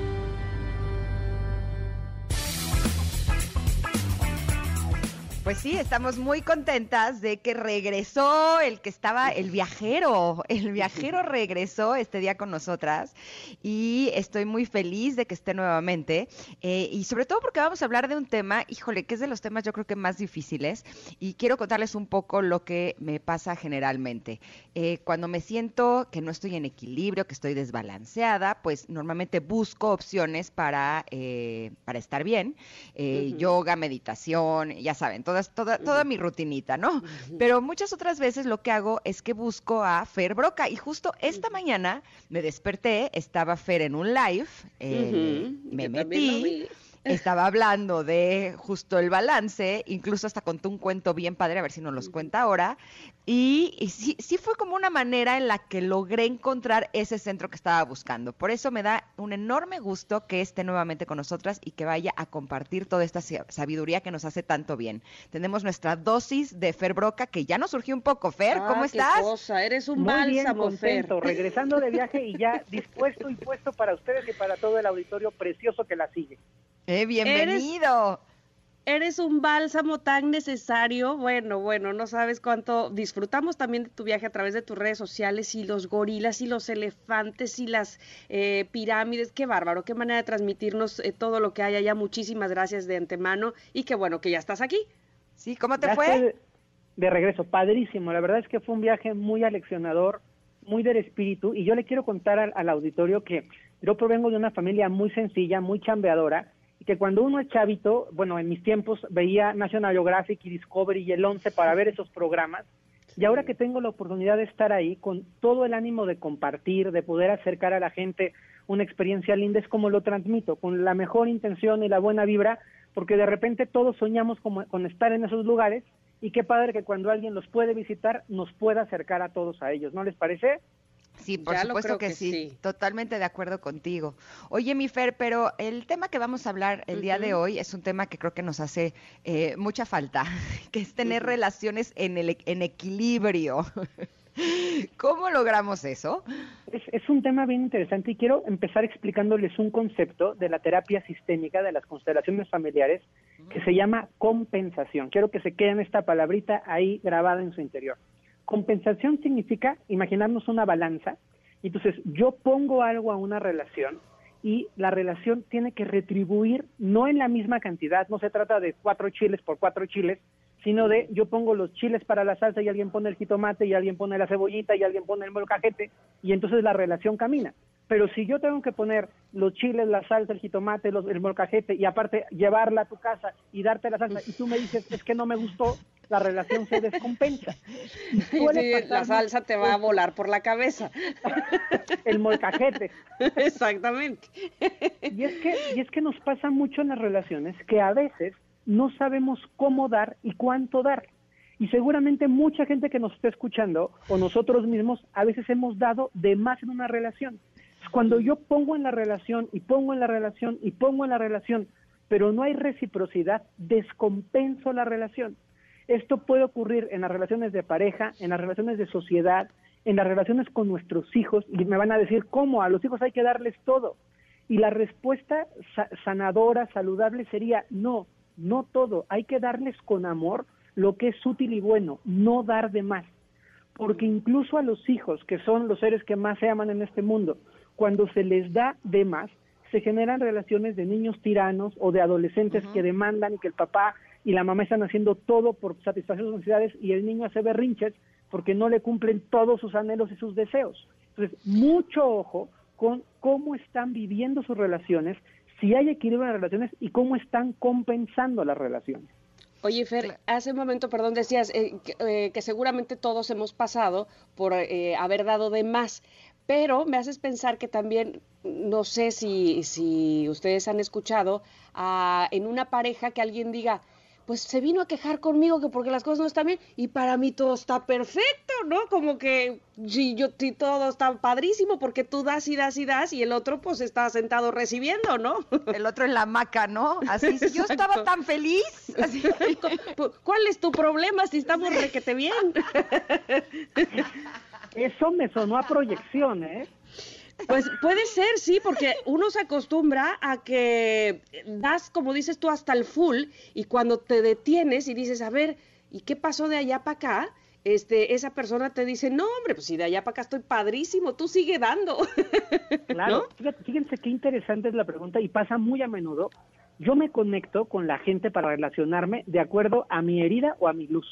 Pues sí, estamos muy contentas de que regresó el que estaba, el viajero. El viajero [laughs] regresó este día con nosotras y estoy muy feliz de que esté nuevamente. eh, y sobre todo porque vamos a hablar de un tema, híjole, que es de los temas yo creo que más difíciles. Y quiero contarles un poco lo que me pasa generalmente. Eh, cuando me siento que no estoy en equilibrio, que estoy desbalanceada, pues normalmente busco opciones para, eh, para estar bien. Eh. Yoga, meditación, ya saben, todas, toda, toda mi rutinita, ¿no? Pero muchas otras veces lo que hago es que busco a Fer Broca. Y justo esta mañana me desperté, estaba Fer en un live, eh, me yo metí. Estaba hablando de justo el balance, incluso hasta contó un cuento bien padre, a ver si nos los cuenta ahora, y, y sí, sí fue como una manera en la que logré encontrar ese centro que estaba buscando. Por eso me da un enorme gusto que esté nuevamente con nosotras y que vaya a compartir toda esta sa- sabiduría que nos hace tanto bien. Tenemos nuestra dosis de Fer Broca, que ya nos surgió un poco. Fer, Ah, ¿cómo qué estás? cosa, eres un Muy bien, bálsamo, Fer. regresando de viaje y ya [laughs] dispuesto y puesto para ustedes y para todo el auditorio precioso que la sigue. Eh, bienvenido. Eres un bálsamo tan necesario. Bueno, bueno, no sabes cuánto disfrutamos también de tu viaje a través de tus redes sociales y los gorilas y los elefantes y las eh, pirámides. Qué bárbaro, qué manera de transmitirnos eh, todo lo que hay allá. Muchísimas gracias de antemano y qué bueno que ya estás aquí. Sí, ¿cómo te Ya fue? de regreso, padrísimo. La verdad es que fue un viaje muy aleccionador, muy del espíritu y yo le quiero contar al, al auditorio que yo provengo de una familia muy sencilla, muy chambeadora y que cuando uno es chavito, bueno, en mis tiempos veía National Geographic y Discovery y el 11 para ver esos programas y ahora que tengo la oportunidad de estar ahí con todo el ánimo de compartir, de poder acercar a la gente una experiencia linda, es como lo transmito, con la mejor intención y la buena vibra, porque de repente todos soñamos como- con estar en esos lugares y qué padre que cuando alguien los puede visitar nos pueda acercar a todos a ellos, ¿no les parece? Sí, por Ya supuesto que, que sí. sí. totalmente de acuerdo contigo. Oye, mi Fer, pero el tema que vamos a hablar el día de hoy es un tema que creo que nos hace eh, mucha falta, [laughs] que es tener relaciones en, el, en equilibrio. [laughs] ¿Cómo logramos eso? Es, es un tema bien interesante y quiero empezar explicándoles un concepto de la terapia sistémica de las constelaciones familiares que se llama compensación. Quiero que se queden esta palabrita ahí grabada en su interior. Compensación significa imaginarnos una balanza entonces yo pongo algo a una relación y la relación tiene que retribuir no en la misma cantidad, no se trata de cuatro chiles por cuatro chiles, sino de yo pongo los chiles para la salsa y alguien pone el jitomate y alguien pone la cebollita y alguien pone el molcajete y entonces la relación camina. Pero si yo tengo que poner los chiles, la salsa, el jitomate, los- el molcajete y aparte llevarla a tu casa y darte la salsa y tú me dices es que no me gustó, la relación se descompensa. Y Sí, la salsa te va a volar por la cabeza. [laughs] el molcajete. [laughs] Exactamente. Y es que y es que nos pasa mucho en las relaciones que a veces no sabemos cómo dar y cuánto dar. Y seguramente mucha gente que nos está escuchando o nosotros mismos a veces hemos dado de más en una relación. Cuando yo pongo en la relación y pongo en la relación y pongo en la relación, pero no hay reciprocidad, descompenso la relación. Esto puede ocurrir en las relaciones de pareja, en las relaciones de sociedad, en las relaciones con nuestros hijos, y me van a decir, ¿cómo? A los hijos hay que darles todo. Y la respuesta sa- sanadora, saludable sería, no, no todo, hay que darles con amor lo que es útil y bueno, no dar de más. Porque incluso a los hijos, que son los seres que más se aman en este mundo, cuando se les da de más, se generan relaciones de niños tiranos o de adolescentes que demandan y que el papá y la mamá están haciendo todo por satisfacer sus necesidades y el niño hace berrinches porque no le cumplen todos sus anhelos y sus deseos. Entonces, mucho ojo con cómo están viviendo sus relaciones, si hay equilibrio en las relaciones y cómo están compensando las relaciones. Oye, Fer, hace un momento, perdón, decías eh, que, eh, que seguramente todos hemos pasado por eh, haber dado de más, pero me haces pensar que también, no sé si, si ustedes han escuchado ah, en una pareja que alguien diga, pues se vino a quejar conmigo que porque las cosas no están bien y para mí todo está perfecto, ¿no? Como que si yo si todo está padrísimo porque tú das y das y das y el otro pues está sentado recibiendo, ¿no? [laughs] El otro en la hamaca, ¿no? Así, si yo estaba tan feliz. [laughs] Así. Cu- ¿Cuál es tu problema si estamos requete bien? [laughs] Eso me sonó a proyección, ¿eh? Pues puede ser, sí, porque uno se acostumbra a que das, como dices tú, hasta el full y cuando te detienes y dices, a ver, ¿y qué pasó de allá para acá? Este, esa persona te dice, no, hombre, pues si de allá para acá estoy padrísimo, tú sigue dando. [laughs] Claro, fíjense qué interesante es la pregunta y pasa muy a menudo. Yo me conecto con la gente para relacionarme de acuerdo a mi herida o a mi luz.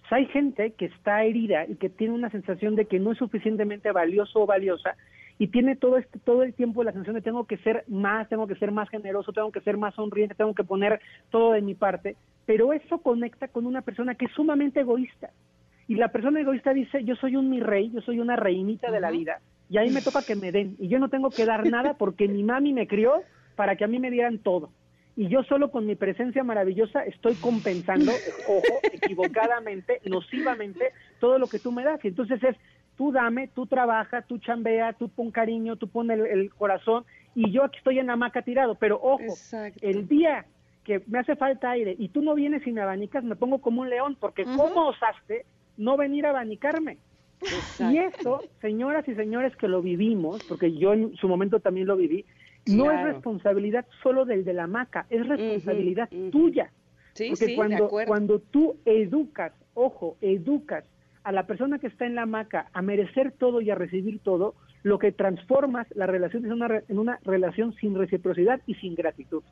Pues hay gente que está herida y que tiene una sensación de que no es suficientemente valioso o valiosa y tiene todo este todo el tiempo la sensación de tengo que ser más, tengo que ser más generoso, tengo que ser más sonriente, tengo que poner todo de mi parte, pero eso conecta con una persona que es sumamente egoísta. Y la persona egoísta dice, yo soy un mi rey, yo soy una reinita de la vida, y a mí me toca que me den, y yo no tengo que dar nada porque mi mami me crió para que a mí me dieran todo. Y yo solo con mi presencia maravillosa estoy compensando, ojo, equivocadamente, nocivamente, todo lo que tú me das. Y entonces es, tú dame, tú trabaja, tú chambea, tú pon cariño, tú pon el, el corazón, y yo aquí estoy en la hamaca tirado. Pero ojo, Exacto. el día que me hace falta aire y tú no vienes y me abanicas, me pongo como un león, porque ¿cómo osaste no venir a abanicarme? Y eso, señoras y señores que lo vivimos, porque yo en su momento también lo viví, no es responsabilidad solo del de la hamaca, es responsabilidad tuya. Sí, Porque sí, cuando, cuando tú educas, ojo, educas a la persona que está en la hamaca a merecer todo y a recibir todo, lo que transformas la relación es una, en una relación sin reciprocidad y sin gratitud.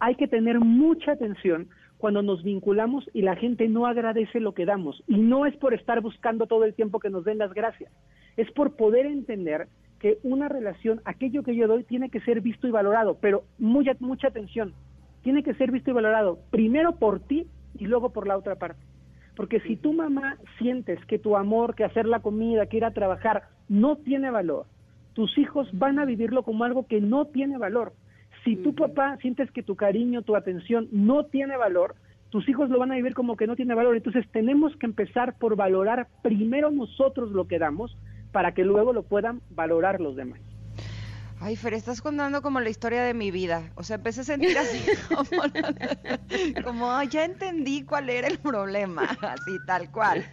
Hay que tener mucha atención cuando nos vinculamos y la gente no agradece lo que damos. Y no es por estar buscando todo el tiempo que nos den las gracias. es por poder entender que una relación, aquello que yo doy, tiene que ser visto y valorado, pero mucha, mucha atención, tiene que ser visto y valorado primero por ti y luego por la otra parte. Porque si tu mamá sientes que tu amor, que hacer la comida, que ir a trabajar, no tiene valor, tus hijos van a vivirlo como algo que no tiene valor. Si tu papá sientes que tu cariño, tu atención no tiene valor, tus hijos lo van a vivir como que no tiene valor. Entonces tenemos que empezar por valorar primero nosotros lo que damos para que luego lo puedan valorar los demás. Ay, Fer, estás contando como la historia de mi vida. O sea, empecé a sentir así [laughs] como, como, "Ay, ya entendí cuál era el problema, [laughs] así tal cual.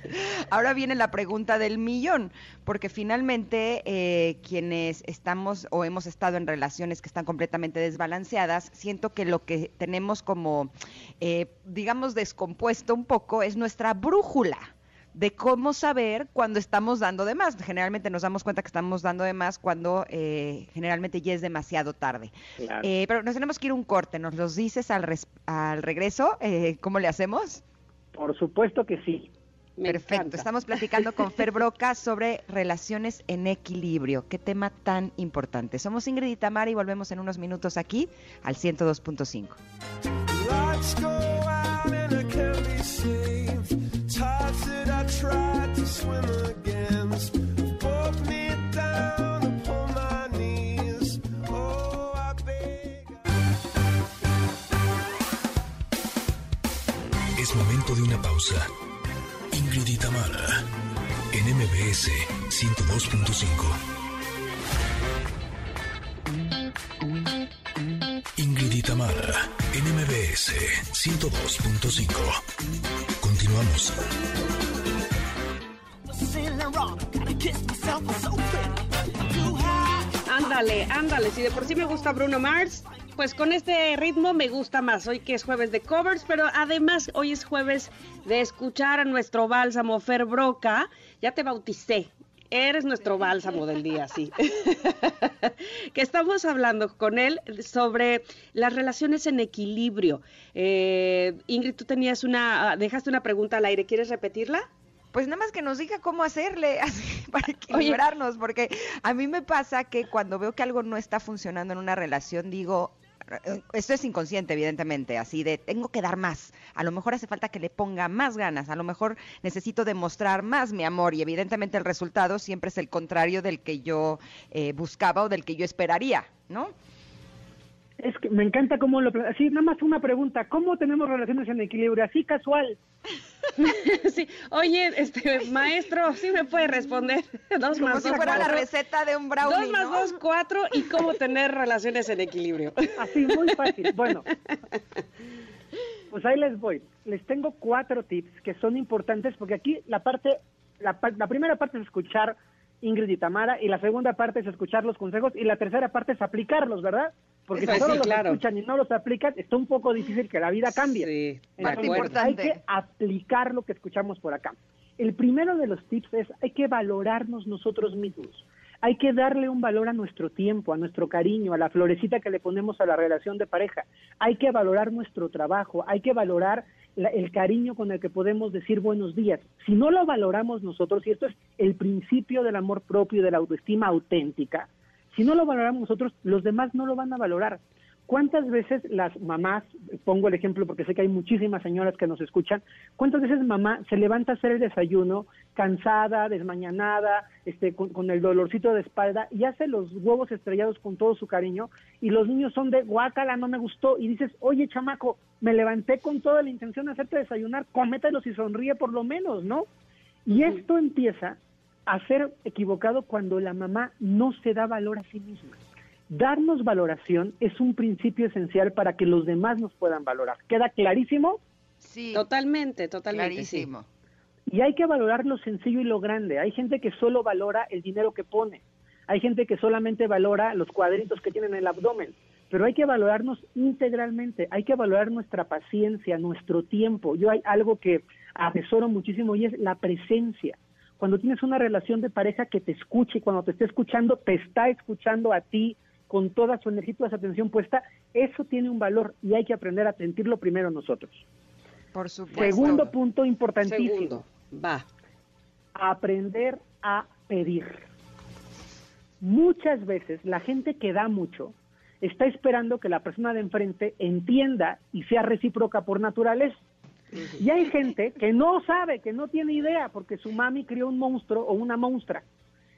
Ahora viene la pregunta del millón, porque finalmente eh, quienes estamos o hemos estado en relaciones que están completamente desbalanceadas, siento que lo que tenemos como, eh, digamos, descompuesto un poco es nuestra brújula de cómo saber cuando estamos dando de más. Generalmente nos damos cuenta que estamos dando de más cuando eh, generalmente ya es demasiado tarde. Claro. Eh, pero nos tenemos que ir un corte. ¿Nos los dices al, res- al regreso? Eh, ¿Cómo le hacemos? Por supuesto que sí. Me Perfecto. encanta. Estamos platicando con Fer [laughs] Broca sobre relaciones en equilibrio. Qué tema tan importante. Somos Ingrid y Tamara y volvemos en unos minutos aquí al 102.5. de una pausa. Ingrid y Tamara, en MBS 102.5. Ingrid y Tamara, en MBS 102.5. Continuamos. Ándale, ándale. Si de por sí me gusta Bruno Mars, pues con este ritmo me gusta más. Hoy que es jueves de covers, pero además hoy es jueves de escuchar a nuestro bálsamo Fer Broca. Ya te bauticé. Eres nuestro bálsamo del día, sí. [laughs] que estamos hablando con él sobre las relaciones en equilibrio. Eh, Ingrid, tú tenías una, dejaste una pregunta al aire. ¿Quieres repetirla? Pues nada más que nos diga cómo hacerle [laughs] así, para equilibrarnos, porque a mí me pasa que cuando veo que algo no está funcionando en una relación, digo, eh, esto es inconsciente, evidentemente, así de, tengo que dar más, a lo mejor hace falta que le ponga más ganas, a lo mejor necesito demostrar más mi amor y evidentemente el resultado siempre es el contrario del que yo eh, buscaba o del que yo esperaría, ¿no? Es que me encanta cómo lo... Así, nada más una pregunta. ¿Cómo tenemos relaciones en equilibrio? Así casual. [laughs] sí. Oye, este maestro, sí me puede responder. [laughs] Dos Como más si dos, fuera la receta de un brownie, Dos más ¿no? dos, cuatro y cómo tener relaciones en equilibrio. [laughs] Así, muy fácil. Bueno, pues ahí les voy. Les tengo cuatro tips que son importantes porque aquí la parte, la, la primera parte es escuchar Ingrid y Tamara y la segunda parte es escuchar los consejos y la tercera parte es aplicarlos, ¿verdad? Porque Eso si sí, solo los claro. escuchan y no los aplican, está un poco difícil que la vida cambie. Sí, acuerdo. importante. Hay que aplicar lo que escuchamos por acá. El primero de los tips es hay que valorarnos nosotros mismos. Hay que darle un valor a nuestro tiempo, a nuestro cariño, a la florecita que le ponemos a la relación de pareja. Hay que valorar nuestro trabajo, hay que valorar la- el cariño con el que podemos decir buenos días. Si no lo valoramos nosotros, y esto es el principio del amor propio y de la autoestima auténtica, si no lo valoramos nosotros, los demás no lo van a valorar. ¿Cuántas veces las mamás, pongo el ejemplo porque sé que hay muchísimas señoras que nos escuchan, cuántas veces mamá se levanta a hacer el desayuno cansada, desmañanada, este, con, con el dolorcito de espalda y hace los huevos estrellados con todo su cariño y los niños son de guácala, no me gustó y dices, oye chamaco, me levanté con toda la intención de hacerte desayunar, cómetelos y sonríe por lo menos, ¿no? Y esto empieza a ser equivocado cuando la mamá no se da valor a sí misma. Darnos valoración es un principio esencial para que los demás nos puedan valorar. ¿Queda clarísimo? Sí, Totalmente, totalmente. sí. clarísimo. Y hay que valorar lo sencillo y lo grande. Hay gente que solo valora el dinero que pone. Hay gente que solamente valora los cuadritos que tienen en el abdomen. Pero hay que valorarnos integralmente. Hay que valorar nuestra paciencia, nuestro tiempo. Yo hay algo que atesoro muchísimo y es la presencia. Cuando tienes una relación de pareja que te escuche, y cuando te esté escuchando, te está escuchando a ti con toda su energía y toda su atención puesta, eso tiene un valor y hay que aprender a sentirlo primero nosotros. Por supuesto. Segundo punto importantísimo Segundo, va. aprender a pedir. muchas veces la gente que da mucho está esperando que la persona de enfrente entienda y sea recíproca por naturaleza. Y hay gente que no sabe, que no tiene idea, porque su mami crió un monstruo o una monstrua.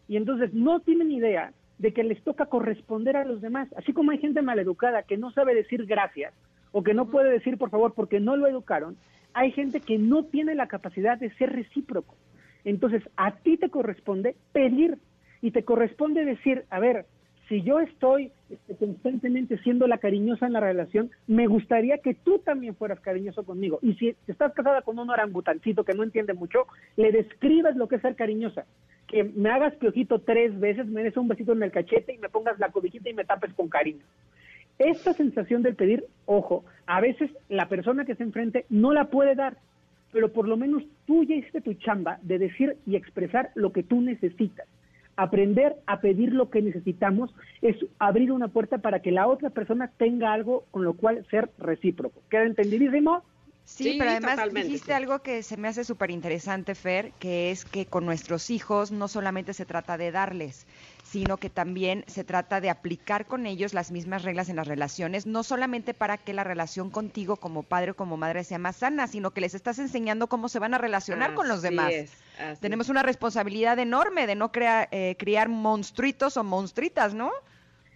Y entonces no tienen idea de que les toca corresponder a los demás. Así como hay gente maleducada que no sabe decir gracias o que no puede decir por favor porque no lo educaron, hay gente que no tiene la capacidad de ser recíproco. Entonces, a ti te corresponde pedir y te corresponde decir, a ver, si yo estoy este, constantemente siendo la cariñosa en la relación, me gustaría que tú también fueras cariñoso conmigo. Y si estás casada con un orangutancito que no entiende mucho, le describas lo que es ser cariñosa. Que me hagas piojito tres veces, me des un besito en el cachete y me pongas la cobijita y me tapes con cariño. Esta sensación del pedir, ojo, a veces la persona que está enfrente no la puede dar, pero por lo menos tú ya hiciste tu chamba de decir y expresar lo que tú necesitas. Aprender a pedir lo que necesitamos es abrir una puerta para que la otra persona tenga algo con lo cual ser recíproco. ¿Queda entendidísimo? Sí, Sí, pero además dijiste sí. algo que se me hace súper interesante, Fer, que es que con nuestros hijos no solamente se trata de darles, sino que también se trata de aplicar con ellos las mismas reglas en las relaciones, no solamente para que la relación contigo como padre o como madre sea más sana, sino que les estás enseñando cómo se van a relacionar con los demás. es, Tenemos una responsabilidad enorme de no crea- eh, criar monstruitos o monstritas, ¿no?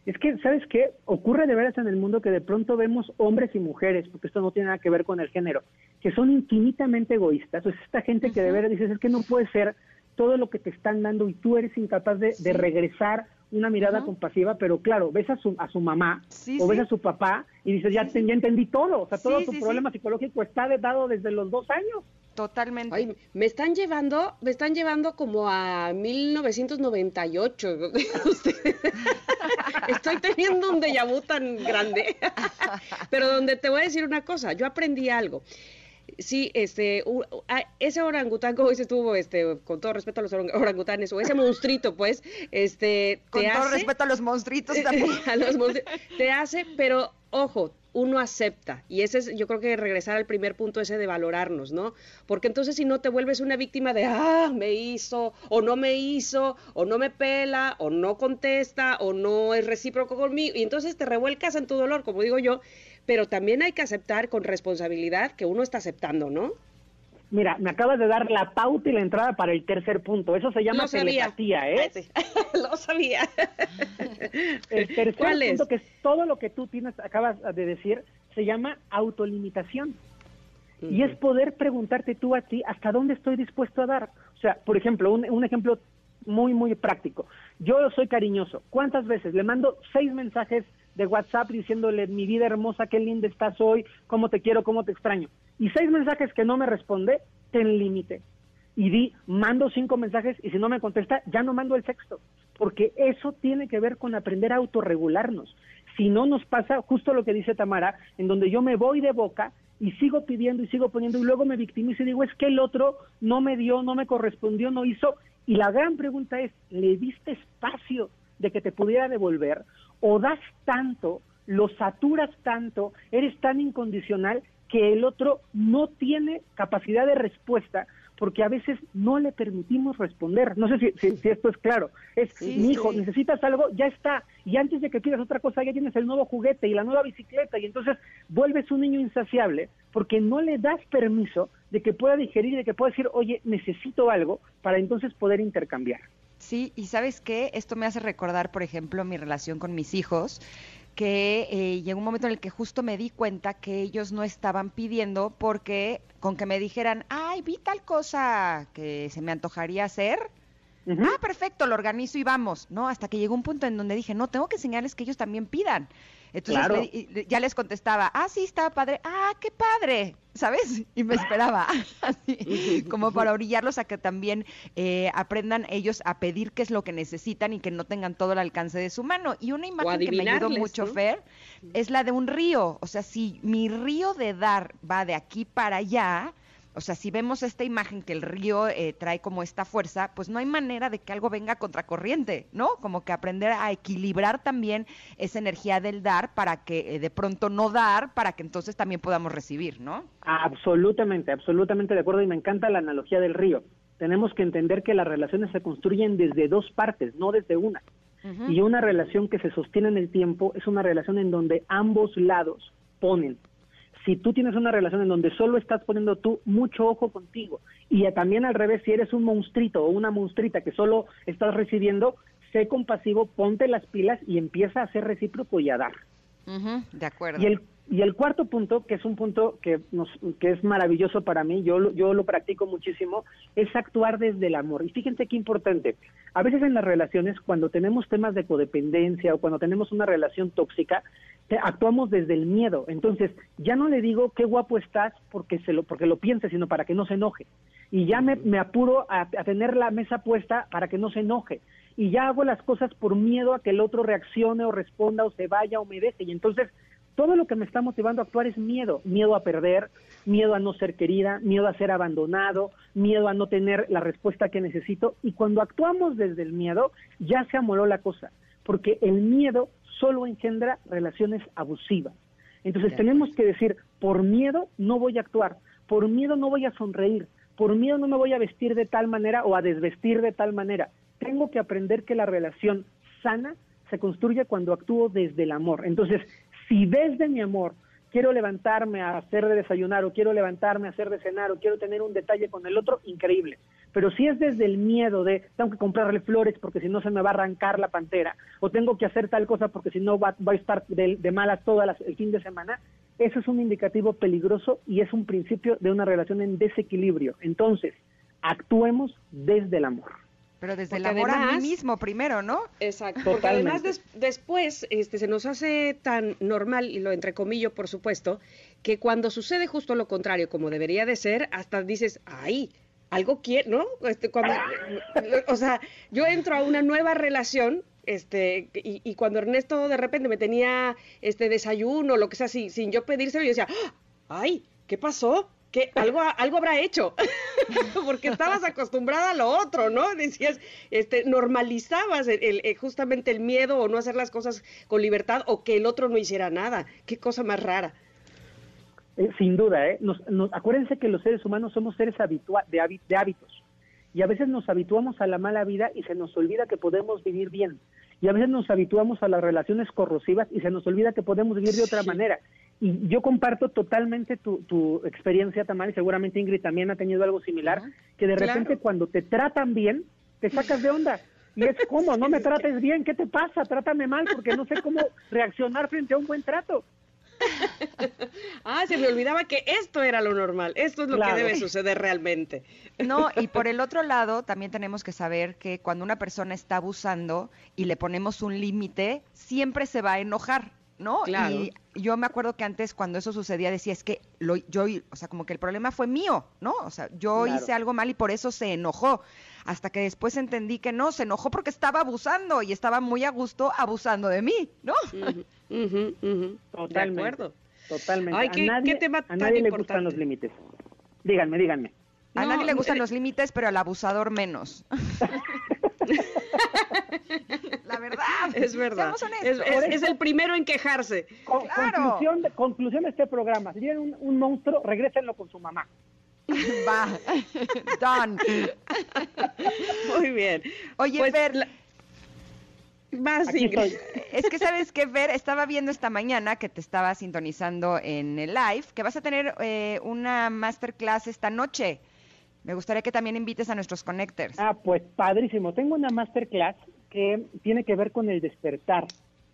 Es que, ¿sabes qué? Ocurre de veras en el mundo que de pronto vemos hombres y mujeres, porque esto no tiene nada que ver con el género, que son infinitamente egoístas. O sea, esta gente que de veras dices, es que no puede ser todo lo que te están dando y tú eres incapaz de, de regresar una mirada compasiva, pero claro, ves a su, a su mamá Sí, o ves sí. a su papá y dices, ya, te- ya entendí todo. O sea, todo Sí, tu sí, sí. problema psicológico está de- dado desde los dos años. Totalmente. Ay, me están llevando, me están llevando como a 1998. Ustedes. [laughs] Estoy teniendo un déjà vu tan grande. [laughs] Pero donde te voy a decir una cosa, yo aprendí algo. Sí, este, u- a- ese orangután, como dices tú, este, con todo respeto a los orang- orangutanes, o ese [laughs] monstruito, pues, este, Con te todo hace- respeto a los monstruitos también. [laughs] a los monstru- te hace, pero ojo, uno acepta. Y ese es, yo creo que regresar al primer punto ese de valorarnos, ¿no? Porque entonces si no te vuelves una víctima de, ah, me hizo, o no me hizo, o no me pela, o no contesta, o no es recíproco conmigo. Y entonces te revuelcas en tu dolor, como digo yo. Pero también hay que aceptar con responsabilidad que uno está aceptando, ¿no? Mira, me acabas de dar la pauta y la entrada para el tercer punto. Eso se llama telepatía, ¿eh? Ay, [laughs] sí. Lo sabía. [laughs] El tercer ¿Cuál es? punto, que es todo lo que tú tienes, acabas de decir, se llama autolimitación. Y es poder preguntarte tú a ti hasta dónde estoy dispuesto a dar. O sea, por ejemplo, un, un ejemplo muy, muy práctico. Yo soy cariñoso. ¿Cuántas veces le mando seis mensajes de WhatsApp diciéndole mi vida hermosa, qué linda estás hoy, cómo te quiero, cómo te extraño? Y seis mensajes que no me responde, ten límite. Y di, mando cinco mensajes y si no me contesta, ya no mando el sexto. Porque eso tiene que ver con aprender a autorregularnos. Si no nos pasa justo lo que dice Tamara, en donde yo me voy de boca y sigo pidiendo y sigo poniendo y luego me victimizo y digo, es que el otro no me dio, no me correspondió, no hizo. Y la gran pregunta es, ¿le diste espacio de que te pudiera devolver? ¿O das tanto, lo saturas tanto, eres tan incondicional que el otro no tiene capacidad de respuesta porque a veces no le permitimos responder. No sé si, si- si esto es claro. Es, Sí, mi hijo, sí. necesitas algo, ya está. Y antes de que pidas otra cosa, ya tienes el nuevo juguete y la nueva bicicleta. Y entonces vuelves un niño insaciable porque no le das permiso de que pueda digerir y de que pueda decir, oye, necesito algo para entonces poder intercambiar. Sí, y sabes qué, esto me hace recordar, por ejemplo, mi relación con mis hijos, que eh, llegó un momento en el que justo me di cuenta que ellos no estaban pidiendo porque con que me dijeran, ay, vi tal cosa que se me antojaría hacer, ah, perfecto, lo organizo y vamos, ¿no? Hasta que llegó un punto en donde dije, no, tengo que enseñarles que ellos también pidan. Entonces Claro. ya les contestaba, ah, sí, estaba padre, ah, qué padre, ¿sabes? Y me esperaba, [laughs] así, como para orillarlos a que también eh, aprendan ellos a pedir qué es lo que necesitan y que no tengan todo el alcance de su mano. Y una imagen que me ayudó mucho, ¿no? Fer, es la de un río. O sea, si mi río de dar va de aquí para allá, o sea, si vemos esta imagen que el río eh, trae como esta fuerza, pues no hay manera de que algo venga contracorriente, ¿no? Como que aprender a equilibrar también esa energía del dar para que eh, de pronto no dar, para que entonces también podamos recibir, ¿no? Absolutamente, absolutamente de acuerdo y me encanta la analogía del río. Tenemos que entender que las relaciones se construyen desde dos partes, no desde una. Y una relación que se sostiene en el tiempo es una relación en donde ambos lados ponen. Si tú tienes una relación en donde solo estás poniendo tú, mucho ojo contigo. Y también al revés, si eres un monstruito o una monstrita que solo estás recibiendo, sé compasivo, ponte las pilas y empieza a ser recíproco y a dar. De acuerdo. Y el, y el cuarto punto, que es un punto que, nos, que es maravilloso para mí, yo, lo- yo lo practico muchísimo, es actuar desde el amor. Y fíjense qué importante. A veces en las relaciones, cuando tenemos temas de codependencia o cuando tenemos una relación tóxica, te- actuamos desde el miedo. Entonces, ya no le digo qué guapo estás porque, se lo, porque lo piense, sino para que no se enoje. Y ya me, me apuro a, a tener la mesa puesta para que no se enoje. Y ya hago las cosas por miedo a que el otro reaccione o responda o se vaya o me deje. Y entonces, todo lo que me está motivando a actuar es miedo, miedo a perder, miedo a no ser querida, miedo a ser abandonado, miedo a no tener la respuesta que necesito. Y cuando actuamos desde el miedo, ya se amoló la cosa, porque el miedo solo engendra relaciones abusivas. Entonces tenemos que decir, por miedo no voy a actuar, por miedo no voy a sonreír, por miedo no me voy a vestir de tal manera o a desvestir de tal manera. Tengo que aprender que la relación sana se construye cuando actúo desde el amor. Entonces, si desde mi amor quiero levantarme a hacer de desayunar o quiero levantarme a hacer de cenar o quiero tener un detalle con el otro, increíble. Pero si es desde el miedo de tengo que comprarle flores porque si no se me va a arrancar la pantera o tengo que hacer tal cosa porque si no va, a estar de, de malas las, el fin de semana, eso es un indicativo peligroso y es un principio de una relación en desequilibrio. Entonces, actuemos desde el amor. Pero desde el amor a mí mismo primero, ¿no? Exacto. Porque además des- después este, se nos hace tan normal, y lo entrecomillo por supuesto, que cuando sucede justo lo contrario, como debería de ser, hasta dices, ay, algo quiere, ¿no? Este, cuando, o sea, yo entro a una nueva relación. Este, y, y cuando Ernesto de repente me tenía este desayuno, lo que sea, sin, sin yo pedírselo, yo decía, ¡Ah! ay, ¿qué pasó? Que algo, algo habrá hecho, [laughs] porque estabas acostumbrada a lo otro, ¿no? Decías, este, normalizabas el, el- el- justamente el miedo o no hacer las cosas con libertad o que el otro no hiciera nada. Qué cosa más rara. Eh, sin duda, ¿eh? Nos, nos- acuérdense que los seres humanos somos seres habitua- de hábitos. Y a veces nos habituamos a la mala vida y se nos olvida que podemos vivir bien. Y a veces nos habituamos a las relaciones corrosivas y se nos olvida que podemos vivir de otra manera. Y yo comparto totalmente tu, tu experiencia, Tamara, y seguramente Ingrid también ha tenido algo similar, que de Claro. repente cuando te tratan bien, te sacas de onda. Y es como, no me trates bien, ¿qué te pasa? Trátame mal porque no sé cómo reaccionar frente a un buen trato. [laughs] Ah, se me olvidaba que esto era lo normal. Esto es lo Claro. que debe suceder realmente. No, y por el otro lado, también tenemos que saber que cuando una persona está abusando y le ponemos un límite, siempre se va a enojar, ¿no? Claro. Y yo me acuerdo que antes cuando eso sucedía decía, es que lo, yo, o sea, como que el problema fue mío, ¿no? O sea, yo Claro. hice algo mal y por eso se enojó. Hasta que después entendí que no, se enojó porque estaba abusando y estaba muy a gusto abusando de mí, ¿no? Totalmente. De acuerdo. Totalmente. Ay, a qué- nadie, qué tema a tan nadie le gustan los límites. Díganme, díganme. A No, nadie le gustan eh, los límites, pero al abusador menos. [laughs] [laughs] La verdad. Es verdad. Seamos Es, honestos. es- es el primero en quejarse. Con- Claro. conclusión, de, conclusión de este programa. Si tienen un, un monstruo, regrésenlo con su mamá. Va. Done. [laughs] Muy bien. Oye, Pues, Fer, la- Más [laughs] es que sabes que Fer estaba viendo esta mañana que te estaba sintonizando en el live, que vas a tener eh, una masterclass esta noche. Me gustaría que también invites a nuestros connectors. Ah, pues padrísimo. Tengo una masterclass que tiene que ver con el despertar.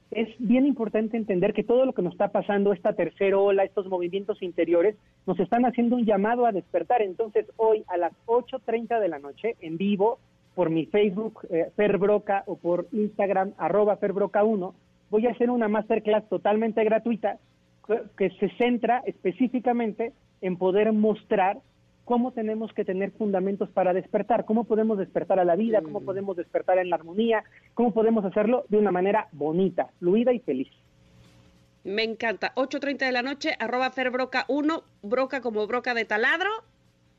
Es bien importante entender que todo lo que nos está pasando, esta tercera ola, estos movimientos interiores, nos están haciendo un llamado a despertar. Entonces, hoy a las 8.30 de la noche, en vivo, por mi Facebook, eh, Fer Broca, o por Instagram, arroba ferbroca1, voy a hacer una masterclass totalmente gratuita que se centra específicamente en poder mostrar cómo tenemos que tener fundamentos para despertar, cómo podemos despertar a la vida, cómo podemos despertar en la armonía, cómo podemos hacerlo de una manera bonita, fluida y feliz. Me encanta. 8.30 de la noche, arroba ferbroca1, broca como broca de taladro.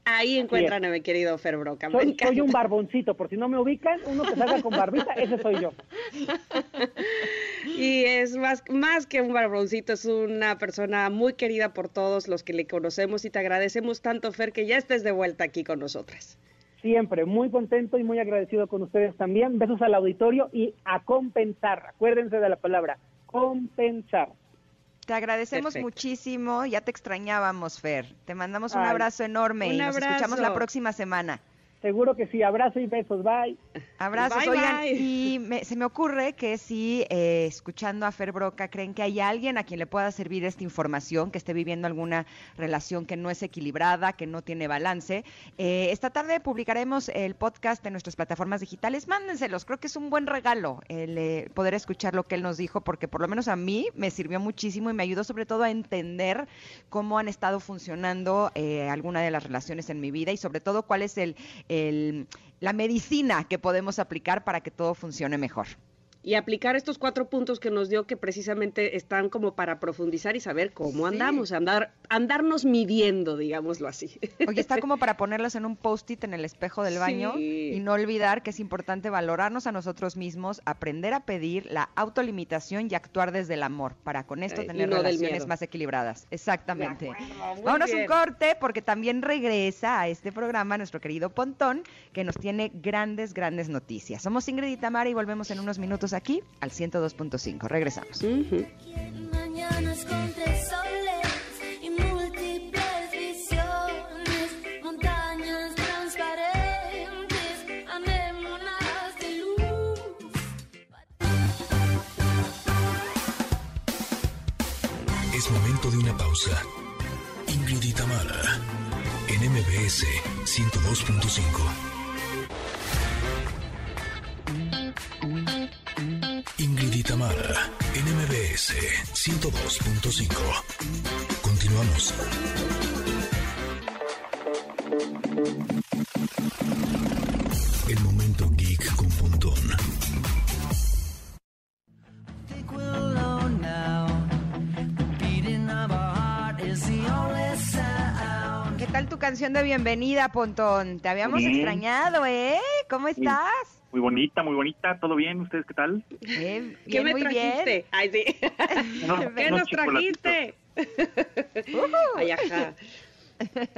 Ahí encuentran a mi querido Fer Broca. Me Soy, encanta. soy un barboncito, por si no me ubican, uno que salga con barbita, ese soy yo. [laughs] Y es más, más que un barboncito, es una persona muy querida por todos los que le conocemos y te agradecemos tanto, Fer, que ya estés de vuelta aquí con nosotras. Siempre, muy contento y muy agradecido con ustedes también. Besos al auditorio y a compensar. Acuérdense de la palabra, compensar. Te agradecemos Perfecto. muchísimo, ya te extrañábamos, Fer. Te mandamos un abrazo enorme un y nos escuchamos la próxima semana. Seguro que sí. Abrazo y besos. Bye. Abrazos, Bye, oigan, bye. y me- se me ocurre que si eh, escuchando a Fer Broca creen que hay alguien a quien le pueda servir esta información, que esté viviendo alguna relación que no es equilibrada, que no tiene balance, eh, esta tarde publicaremos el podcast en nuestras plataformas digitales. Mándenselos, creo que es un buen regalo el eh, poder escuchar lo que él nos dijo, porque por lo menos a mí me sirvió muchísimo y me ayudó sobre todo a entender cómo han estado funcionando eh, alguna de las relaciones en mi vida y sobre todo cuál es el, el- la medicina que podemos aplicar para que todo funcione mejor. Y aplicar estos cuatro puntos que nos dio que precisamente están como para profundizar y saber cómo Sí. andamos, andar, andarnos midiendo, digámoslo así. Oye, está como para [laughs] ponerlos en un post-it en el espejo del baño y no olvidar que es importante valorarnos a nosotros mismos, aprender a pedir la autolimitación y actuar desde el amor para con esto Eh, tener no relaciones más equilibradas. Exactamente. Acuerdo, Vámonos un corte porque también regresa a este programa nuestro querido Pontón que nos tiene grandes, grandes noticias. Somos Ingrid y Tamara y volvemos en unos minutos aquí al 102.5. Regresamos. Ujú. Mañanas con tres soles y múltiples visiones, montañas transparentes, anémonas de luz. Es momento de una pausa. Ingrid y Tamara, en MBS 102.5. MBS 102.5. Continuamos. El momento geek con Pontón. ¿Qué tal tu canción de bienvenida, Pontón? Te habíamos Bien. extrañado, ¿eh? ¿Cómo estás? Muy bonita, muy bonita. ¿Todo bien? ¿Ustedes qué tal? Bien, ¿Qué bien, me muy trajiste? bien. Ay, sí. [laughs] No, ¿Qué nos trajiste? Ay, ajá.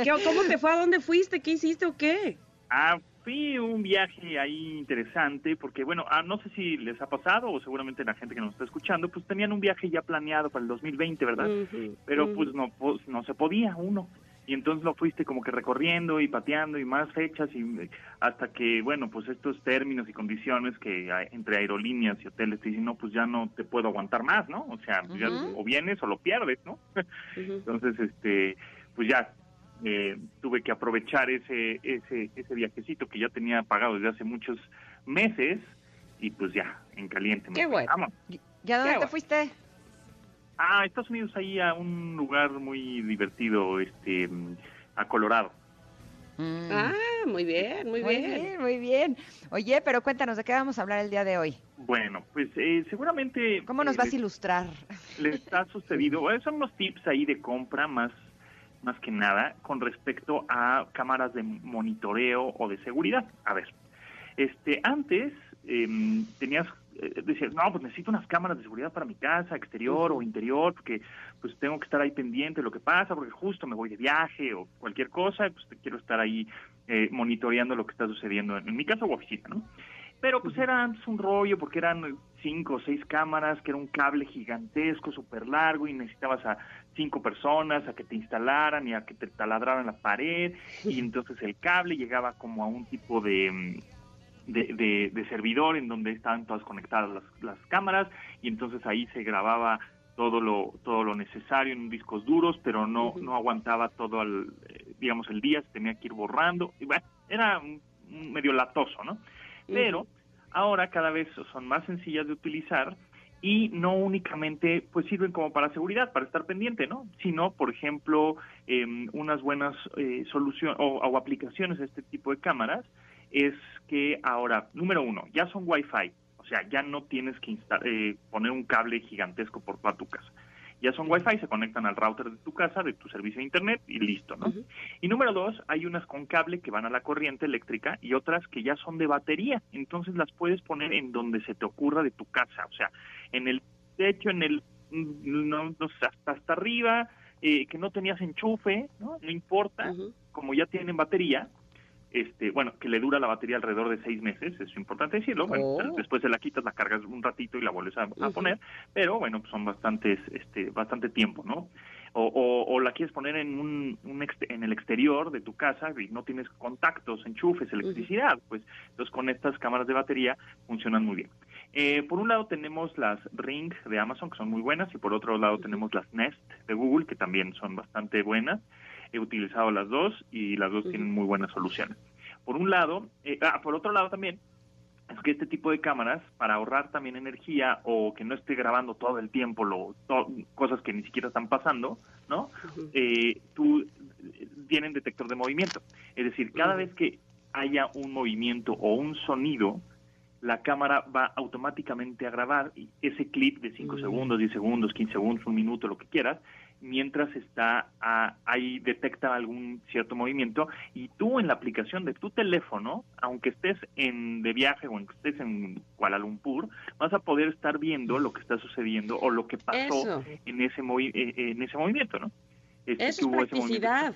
¿Qué- ¿Cómo te fue? ¿A dónde fuiste? ¿Qué hiciste o qué? Ah, fui un viaje ahí interesante porque, bueno, ah, no sé si les ha pasado o seguramente la gente que nos está escuchando, pues tenían un viaje ya planeado para el 2020, ¿verdad? Ujú, Pero ujú. pues no, pues, no se podía uno. Y entonces lo fuiste como que recorriendo y pateando y más fechas y hasta que, bueno, pues estos términos y condiciones que hay entre aerolíneas y hoteles te dicen, no, pues ya no te puedo aguantar más, ¿no? O sea, ya Ujú. o vienes o lo pierdes, ¿no? [laughs] Entonces, este, pues ya eh, tuve que aprovechar ese, ese, ese viajecito que ya tenía pagado desde hace muchos meses y pues ya, en caliente. Qué bueno. Vamos. ¿Ya dónde Qué te bueno. fuiste? Ah, Estados Unidos ahí a un lugar muy divertido, este, a Colorado. Mm. Ah, muy bien, muy, Muy bien. bien, muy bien. Oye, pero cuéntanos, ¿de qué vamos a hablar el día de hoy? Bueno, pues eh, seguramente ¿Cómo nos eh, vas a ilustrar? les ha [laughs] sucedido, eh, son unos tips ahí de compra más más que nada con respecto a cámaras de monitoreo o de seguridad. A ver, este antes em, tenías eh, decías, no, pues necesito unas cámaras de seguridad para mi casa, exterior o interior, porque pues tengo que estar ahí pendiente de lo que pasa, porque justo me voy de viaje o cualquier cosa, pues quiero estar ahí eh, monitoreando lo que está sucediendo en, en mi casa o oficina, ¿no? Pero pues era antes un rollo porque eran cinco o seis cámaras, que era un cable gigantesco, súper largo y necesitabas a cinco personas a que te instalaran y a que te taladraran la pared y entonces el cable llegaba como a un tipo de... de, de- de servidor en donde estaban todas conectadas las, las cámaras y entonces ahí se grababa todo lo todo lo necesario en discos duros pero no no aguantaba todo el eh, digamos el día se tenía que ir borrando y bueno era medio latoso no pero ahora cada vez son más sencillas de utilizar y no únicamente pues sirven como para seguridad, para estar pendiente, ¿no? Sino, por ejemplo, em, unas buenas eh, soluciones o, o aplicaciones de este tipo de cámaras es que ahora, número uno, ya son Wi-Fi, o sea, ya no tienes que eh, poner un cable gigantesco por toda tu casa. Ya son Wi-Fi, se conectan al router de tu casa, de tu servicio de internet y listo, ¿no? Y número dos, hay unas con cable que van a la corriente eléctrica y otras que ya son de batería. Entonces las puedes poner en donde se te ocurra de tu casa, o sea, en el techo, en el, mm, no, no hasta, hasta arriba, eh, que no tenías enchufe, ¿no? No importa, como ya tienen batería, este, bueno, que le dura la batería alrededor de seis meses, es importante decirlo. Bueno, Oh. después se la quitas, la cargas un ratito y la vuelves a, a poner, pero bueno, pues son bastantes, este, bastante tiempo, ¿no? O, o- o la quieres poner en un, un en el exterior de tu casa y no tienes contactos, enchufes, electricidad, pues entonces con estas cámaras de batería funcionan muy bien. Eh, por un lado tenemos las Ring de Amazon, que son muy buenas, y por otro lado tenemos las Nest de Google, que también son bastante buenas. He utilizado las dos y las dos tienen muy buenas soluciones. Por un lado, eh, ah, por otro lado también, es que este tipo de cámaras, para ahorrar también energía o que no esté grabando todo el tiempo lo, to- cosas que ni siquiera están pasando, ¿no? Eh, tú eh, tienen detector de movimiento. Es decir, cada vez que haya un movimiento o un sonido, la cámara va automáticamente a grabar ese clip de 5 segundos, 10 segundos, 15 segundos, un minuto, lo que quieras, mientras está ah, ahí detecta algún cierto movimiento y tú en la aplicación de tu teléfono, aunque estés en de viaje o aunque estés en Kuala Lumpur, vas a poder estar viendo lo que está sucediendo o lo que pasó Eso. en ese movi- eh, en ese movimiento, ¿no? Este, Eso es practicidad.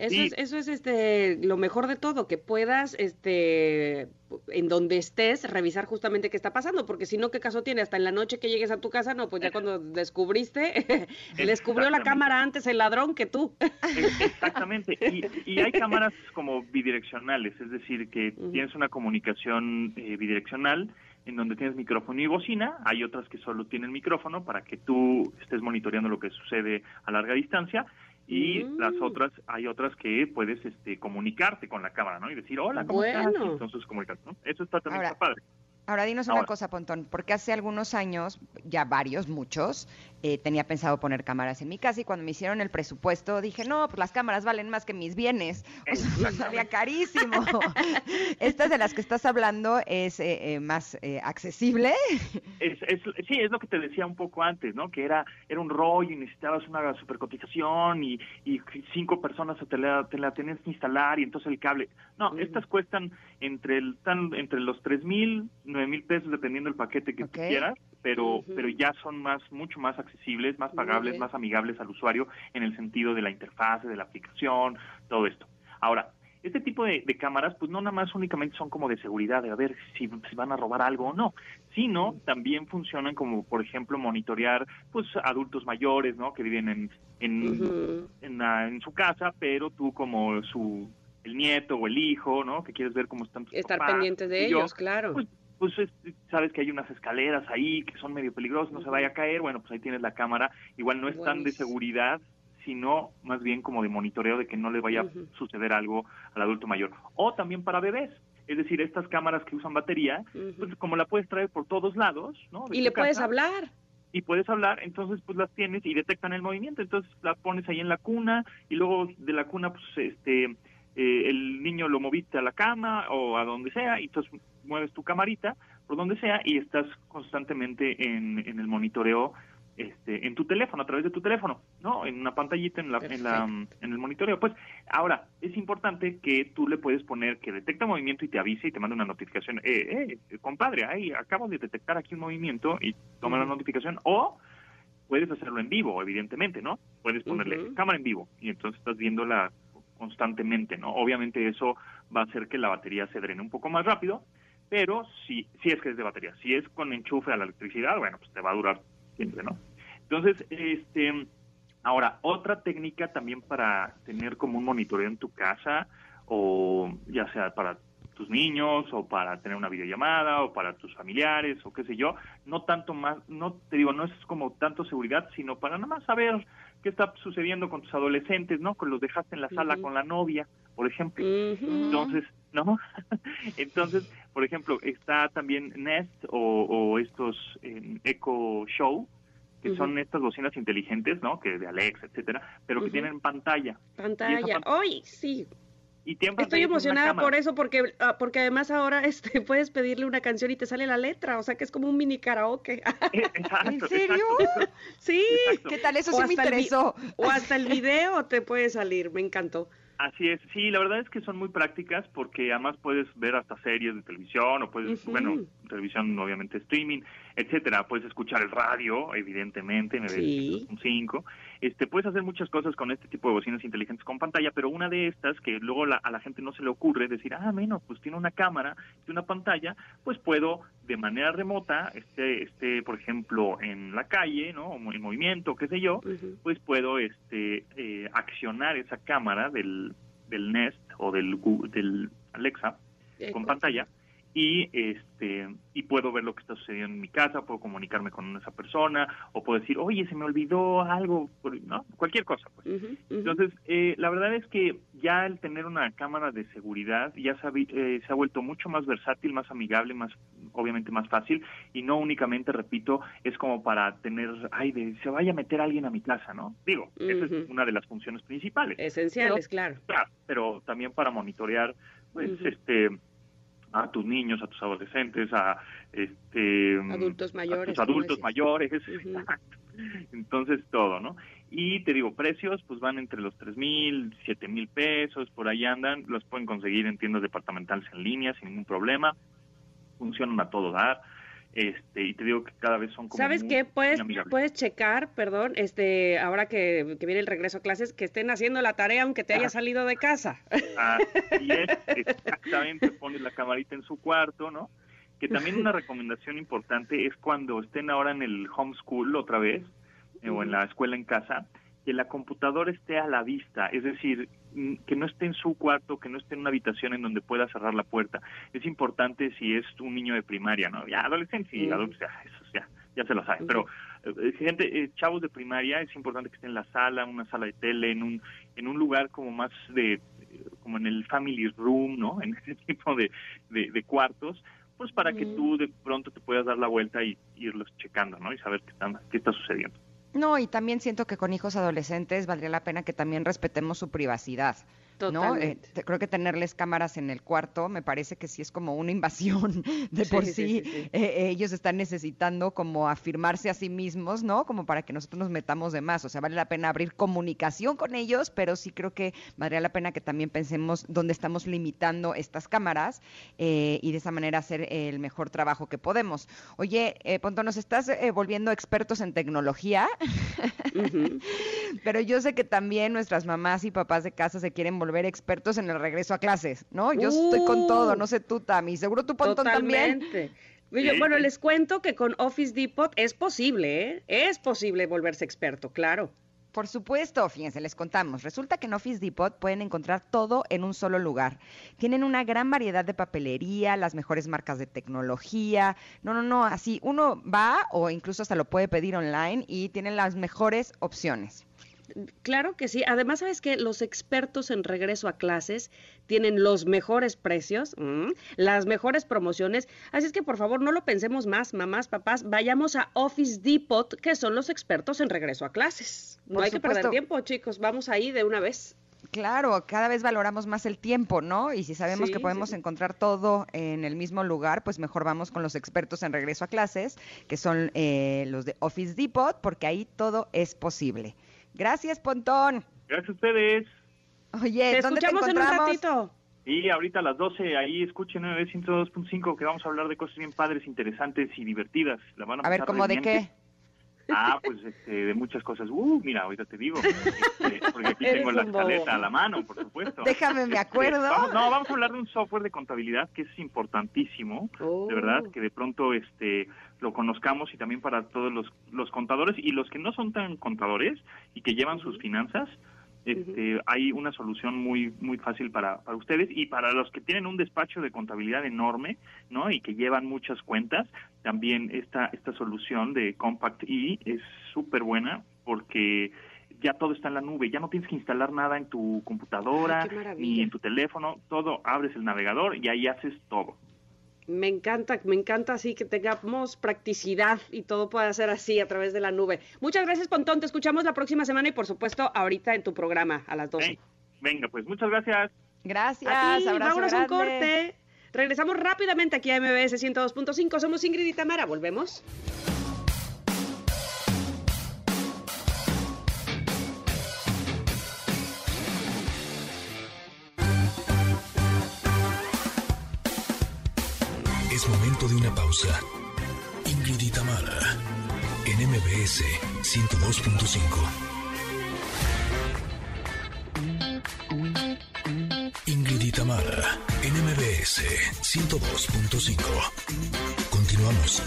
Eso es, eso es este lo mejor de todo, que puedas este en donde estés revisar justamente qué está pasando, porque si no, ¿qué caso tiene? Hasta en la noche que llegues a tu casa, no, pues ya cuando descubriste, [laughs] descubrió la cámara antes el ladrón que tú. Exactamente. Y, y hay cámaras [laughs] como bidireccionales, es decir, que tienes una comunicación eh, bidireccional en donde tienes micrófono y bocina. Hay otras que solo tienen micrófono para que tú estés monitoreando lo que sucede a larga distancia. Y Mm. las otras, hay otras que puedes este, comunicarte con la cámara, ¿no? Y decir, hola, ¿cómo estás? Bueno. Y entonces comunicarte, ¿no? Eso está también Ahora, está padre. Ahora dinos una Ahora. cosa, Pontón, porque hace algunos años, ya varios, muchos, eh, tenía pensado poner cámaras en mi casa y cuando me hicieron el presupuesto dije, no, pues las cámaras valen más que mis bienes. O sea, [laughs] salía carísimo. [laughs] Esta de las que estás hablando es eh, eh, más eh, accesible. Es, es, sí, es lo que te decía un poco antes, ¿no? Que era era un rollo y necesitabas una supercotización y, y cinco personas te la, te la tenías que instalar y entonces el cable. No, estas cuestan entre el tan, entre los tres mil, nueve mil pesos dependiendo del paquete que tú quieras, pero pero ya son más mucho más accesibles, más pagables, más amigables al usuario en el sentido de la interfaz, de la aplicación, todo esto. Ahora, este tipo de, de cámaras, pues no nada más únicamente son como de seguridad, de a ver si, si van a robar algo o no, sino también funcionan como, por ejemplo, monitorear, pues, adultos mayores, ¿no? Que viven en, en, en, la- en su casa, pero tú como su, el nieto o el hijo, ¿no? Que quieres ver cómo están tus Estar papás, pendientes de yo, ellos, claro. Pues, pues es- sabes que hay unas escaleras ahí que son medio peligrosas, no se vaya a caer, bueno, pues ahí tienes la cámara, igual no es tan de seguridad, sino más bien como de monitoreo de que no le vaya a suceder algo al adulto mayor. O también para bebés, es decir, estas cámaras que usan batería, pues como la puedes traer por todos lados, ¿no? De Y le puedes hablar. y puedes hablar, entonces pues las tienes y detectan el movimiento, entonces la pones ahí en la cuna y luego de la cuna pues este eh, el niño lo moviste a la cama o a donde sea y entonces mueves tu camarita por donde sea y estás constantemente en, en el monitoreo este, en tu teléfono, a través de tu teléfono, ¿no? En una pantallita, en, la, en, la, en el monitoreo. Pues ahora, es importante que tú le puedes poner que detecta movimiento y te avise y te manda una notificación. Eh, eh, compadre, ahí acabo de detectar aquí un movimiento y toma la notificación. O puedes hacerlo en vivo, evidentemente, ¿no? Puedes ponerle cámara en vivo y entonces estás viéndola constantemente, ¿no? Obviamente eso va a hacer que la batería se drene un poco más rápido, pero si, si es que es de batería, si es con enchufe a la electricidad, bueno, pues te va a durar siempre, ¿no? Entonces, este, ahora, otra técnica también para tener como un monitoreo en tu casa, o ya sea para tus niños, o para tener una videollamada, o para tus familiares, o qué sé yo, no tanto más, no te digo, no es como tanto seguridad, sino para nada más saber qué está sucediendo con tus adolescentes, ¿no? Con los dejaste en la sala con la novia, por ejemplo. Entonces, ¿no? [laughs] Entonces, por ejemplo, está también Nest o, o estos eh, Echo Show, que son estas bocinas inteligentes, ¿no? Que de Alexa, etcétera, pero que tienen pantalla. Pantalla. pan- ¡Ay, sí! y Estoy emocionada por eso, porque, ah, porque además ahora [laughs] este, puedes pedirle una canción y te sale la letra, o sea que es como un mini karaoke. ¿En serio? Sí. ¿Qué tal? Eso O sí me el interesó. O hasta el video te puede salir, me encantó. Así es, sí, la verdad es que son muy prácticas porque además puedes ver hasta series de televisión o puedes, bueno, televisión obviamente streaming, etcétera, puedes escuchar el radio, evidentemente, en Sí. un 5, Este, puedes hacer muchas cosas con este tipo de bocinas inteligentes con pantalla, pero una de estas que luego la- a la gente no se le ocurre decir, ah, menos, pues tiene una cámara y una pantalla, pues puedo de manera remota, este, este, por ejemplo, en la calle, ¿no? O en movimiento, qué sé yo, pues puedo este, eh, accionar esa cámara del, del Nest o del, del Alexa con pantalla y este y puedo ver lo que está sucediendo en mi casa, puedo comunicarme con esa persona o puedo decir, oye, se me olvidó algo, ¿no? Cualquier cosa, pues. Entonces, eh, la verdad es que ya el tener una cámara de seguridad ya se ha, eh, se ha vuelto mucho más versátil, más amigable, más obviamente más fácil y no únicamente, repito, es como para tener, ay, de, se vaya a meter alguien a mi casa, ¿no? Digo, esa es una de las funciones principales. Esenciales, claro. Claro, pero también para monitorear, pues, este a tus niños, a tus adolescentes, a este Adultos a mayores, tus como adultos mayores, exacto. entonces todo, ¿no? Y te digo, precios pues van entre los tres mil, siete mil pesos, por ahí andan, los pueden conseguir en tiendas departamentales en línea sin ningún problema, funcionan a todo dar, este y te digo que cada vez son como ¿Sabes muy- qué? Puedes, puedes checar, perdón, este, ahora que, que viene el regreso a clases, que estén haciendo la tarea aunque te haya salido de casa. Así es, [laughs] exactamente, pones la camarita en su cuarto, ¿no? Que también una recomendación importante es cuando estén ahora en el homeschool otra vez, eh, o en la escuela en casa, que la computadora esté a la vista, es decir, que no esté en su cuarto, que no esté en una habitación en donde pueda cerrar la puerta. Es importante si es un niño de primaria, ¿no? Ya Ujú. adultos, ya, eso ya, ya se lo saben, pero eh, gente, eh, chavos de primaria, es importante que estén en la sala, una sala de tele, en un, en un lugar como más de, eh, como en el family room, ¿no? [laughs] En ese tipo de, de, de cuartos, pues para que tú de pronto te puedas dar la vuelta y irlos checando, ¿no? Y saber qué, están, qué está sucediendo. No, y también siento que con hijos adolescentes valdría la pena que también respetemos su privacidad. ¿No? Eh, creo que tenerles cámaras en el cuarto me parece que sí es como una invasión [laughs] de por Sí, sí. sí, sí, sí. eh, ellos están necesitando como afirmarse a sí mismos, ¿no? Como para que nosotros nos metamos de más. O sea, vale la pena abrir comunicación con ellos, pero sí creo que valdría la pena que también pensemos dónde estamos limitando estas cámaras eh, y de esa manera hacer el mejor trabajo que podemos. Oye, eh, Ponto, nos estás eh, volviendo expertos en tecnología. [laughs] Pero yo sé que también nuestras mamás y papás de casa se quieren volver expertos en el regreso a clases, ¿no? Yo estoy con todo, no sé tú, Tami. Seguro tú, Pontón, también. Oye, Bueno, les cuento que con Office Depot es posible, ¿eh? Es posible volverse experto, claro. Por supuesto, fíjense, les contamos. Resulta que en Office Depot pueden encontrar todo en un solo lugar. Tienen una gran variedad de papelería, las mejores marcas de tecnología. No, no, no, así uno va o incluso hasta lo puede pedir online y tienen las mejores opciones. Claro que sí. Además, ¿sabes que Los expertos en regreso a clases tienen los mejores precios, mm, las mejores promociones. Así es que, por favor, no lo pensemos más, mamás, papás. Vayamos a Office Depot, que son los expertos en regreso a clases. No Por hay que perder tiempo, chicos. Vamos ahí de una vez. Claro, cada vez valoramos más el tiempo, ¿no? Y si sabemos Sí, que podemos sí. encontrar todo en el mismo lugar, pues mejor vamos con los expertos en regreso a clases, que son eh, los de Office Depot, porque ahí todo es posible. Gracias, Pontón. Gracias a ustedes. Oye, Te ¿dónde te escuchamos en un encontramos? ratito. Y ahorita a las 12, ahí escuchen 902.5 que vamos a hablar de cosas bien padres, interesantes y divertidas. La van a, A ver, ¿cómo de qué? [laughs] Ah, pues este, de muchas cosas. Uh, mira, ahorita te digo. Este, porque aquí tengo la escaleta a la mano, por supuesto. Déjame, me Este, acuerdo. vamos- no, vamos a hablar de un software de contabilidad que es importantísimo, Oh. de verdad, que de pronto este lo conozcamos y también para todos los, los contadores y los que no son tan contadores y que llevan sus finanzas. Este, hay una solución muy muy fácil para, para ustedes y para los que tienen un despacho de contabilidad enorme, ¿no? Y que llevan muchas cuentas, también esta esta solución de Compact E es súper buena porque ya todo está en la nube, ya no tienes que instalar nada en tu computadora Ay, ni en tu teléfono, todo abres el navegador y ahí haces todo. Me encanta, me encanta así que tengamos practicidad y todo pueda ser así a través de la nube. Muchas gracias, Pontón. Te escuchamos la próxima semana y, por supuesto, ahorita en tu programa a las 12. Ey, venga, pues muchas gracias. Gracias, A ti, abrazo vámonos a un corte. Regresamos rápidamente aquí a MBS 102.5. Somos Ingrid y Tamara. Volvemos. pausa. Ingrid en MBS 102.5. Ingrid en MBS 102.5. Continuamos.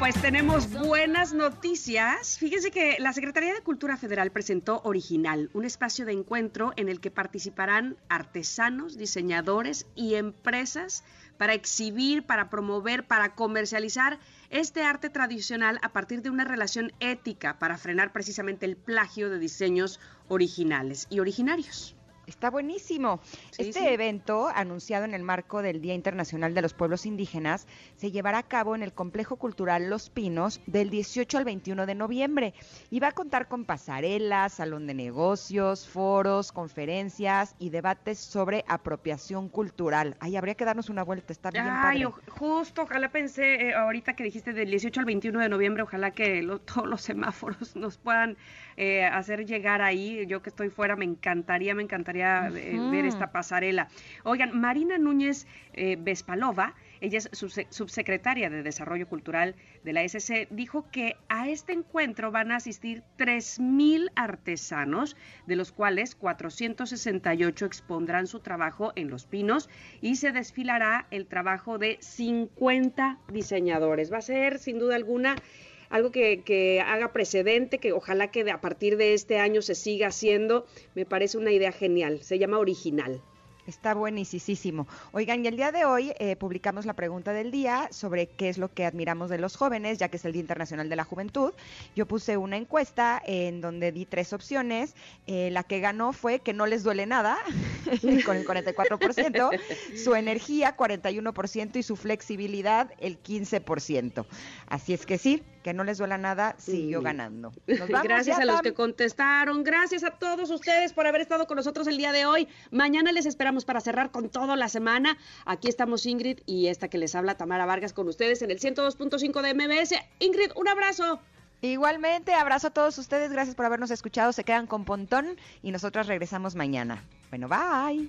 Pues tenemos buenas noticias. Fíjense que la Secretaría de Cultura Federal presentó Original, un espacio de encuentro en el que participarán artesanos, diseñadores y empresas para exhibir, para promover, para comercializar este arte tradicional a partir de una relación ética para frenar precisamente el plagio de diseños originales y originarios. Está buenísimo. Sí, este sí. evento, anunciado en el marco del Día Internacional de los Pueblos Indígenas, se llevará a cabo en el Complejo Cultural Los Pinos del 18 al 21 de noviembre y va a contar con pasarelas, salón de negocios, foros, conferencias y debates sobre apropiación cultural. Ay, habría que darnos una vuelta, está bien Ay, padre. justo, ojalá pensé eh, ahorita que dijiste del 18 al 21 de noviembre, ojalá que lo- todos los semáforos nos puedan eh, hacer llegar ahí. Yo que estoy fuera, me encantaría, me encantaría eh, ver esta pasarela. Oigan, Marina Núñez eh, Vespalova, ella es subse- subsecretaria de Desarrollo Cultural de la SC, dijo que a este encuentro van a asistir 3.000 artesanos, de los cuales 468 expondrán su trabajo en Los Pinos y se desfilará el trabajo de 50 diseñadores. Va a ser, sin duda alguna, algo que, que haga precedente, que ojalá que a partir de este año se siga haciendo. Me parece una idea genial. Se llama Original. Está buenísimo. Oigan, y el día de hoy eh, publicamos la pregunta del día sobre qué es lo que admiramos de los jóvenes, ya que es el Día Internacional de la Juventud. Yo puse una encuesta en donde di tres opciones. Eh, la que ganó fue que no les duele nada, [laughs] con el 44%, su energía 41% y su flexibilidad el 15%. Así es que sí, que no les duela nada, siguió ganando. [laughs] Nos vamos Gracias a los que contestaron. Gracias a todos ustedes por haber estado con nosotros el día de hoy. Mañana les esperamos para cerrar con toda la semana. Aquí estamos Ingrid y esta que les habla Tamara Vargas con ustedes en el 102.5 de MBS. Ingrid, un abrazo. Igualmente, abrazo a todos ustedes, gracias por habernos escuchado, se quedan con Pontón y nosotras regresamos mañana. Bueno, bye.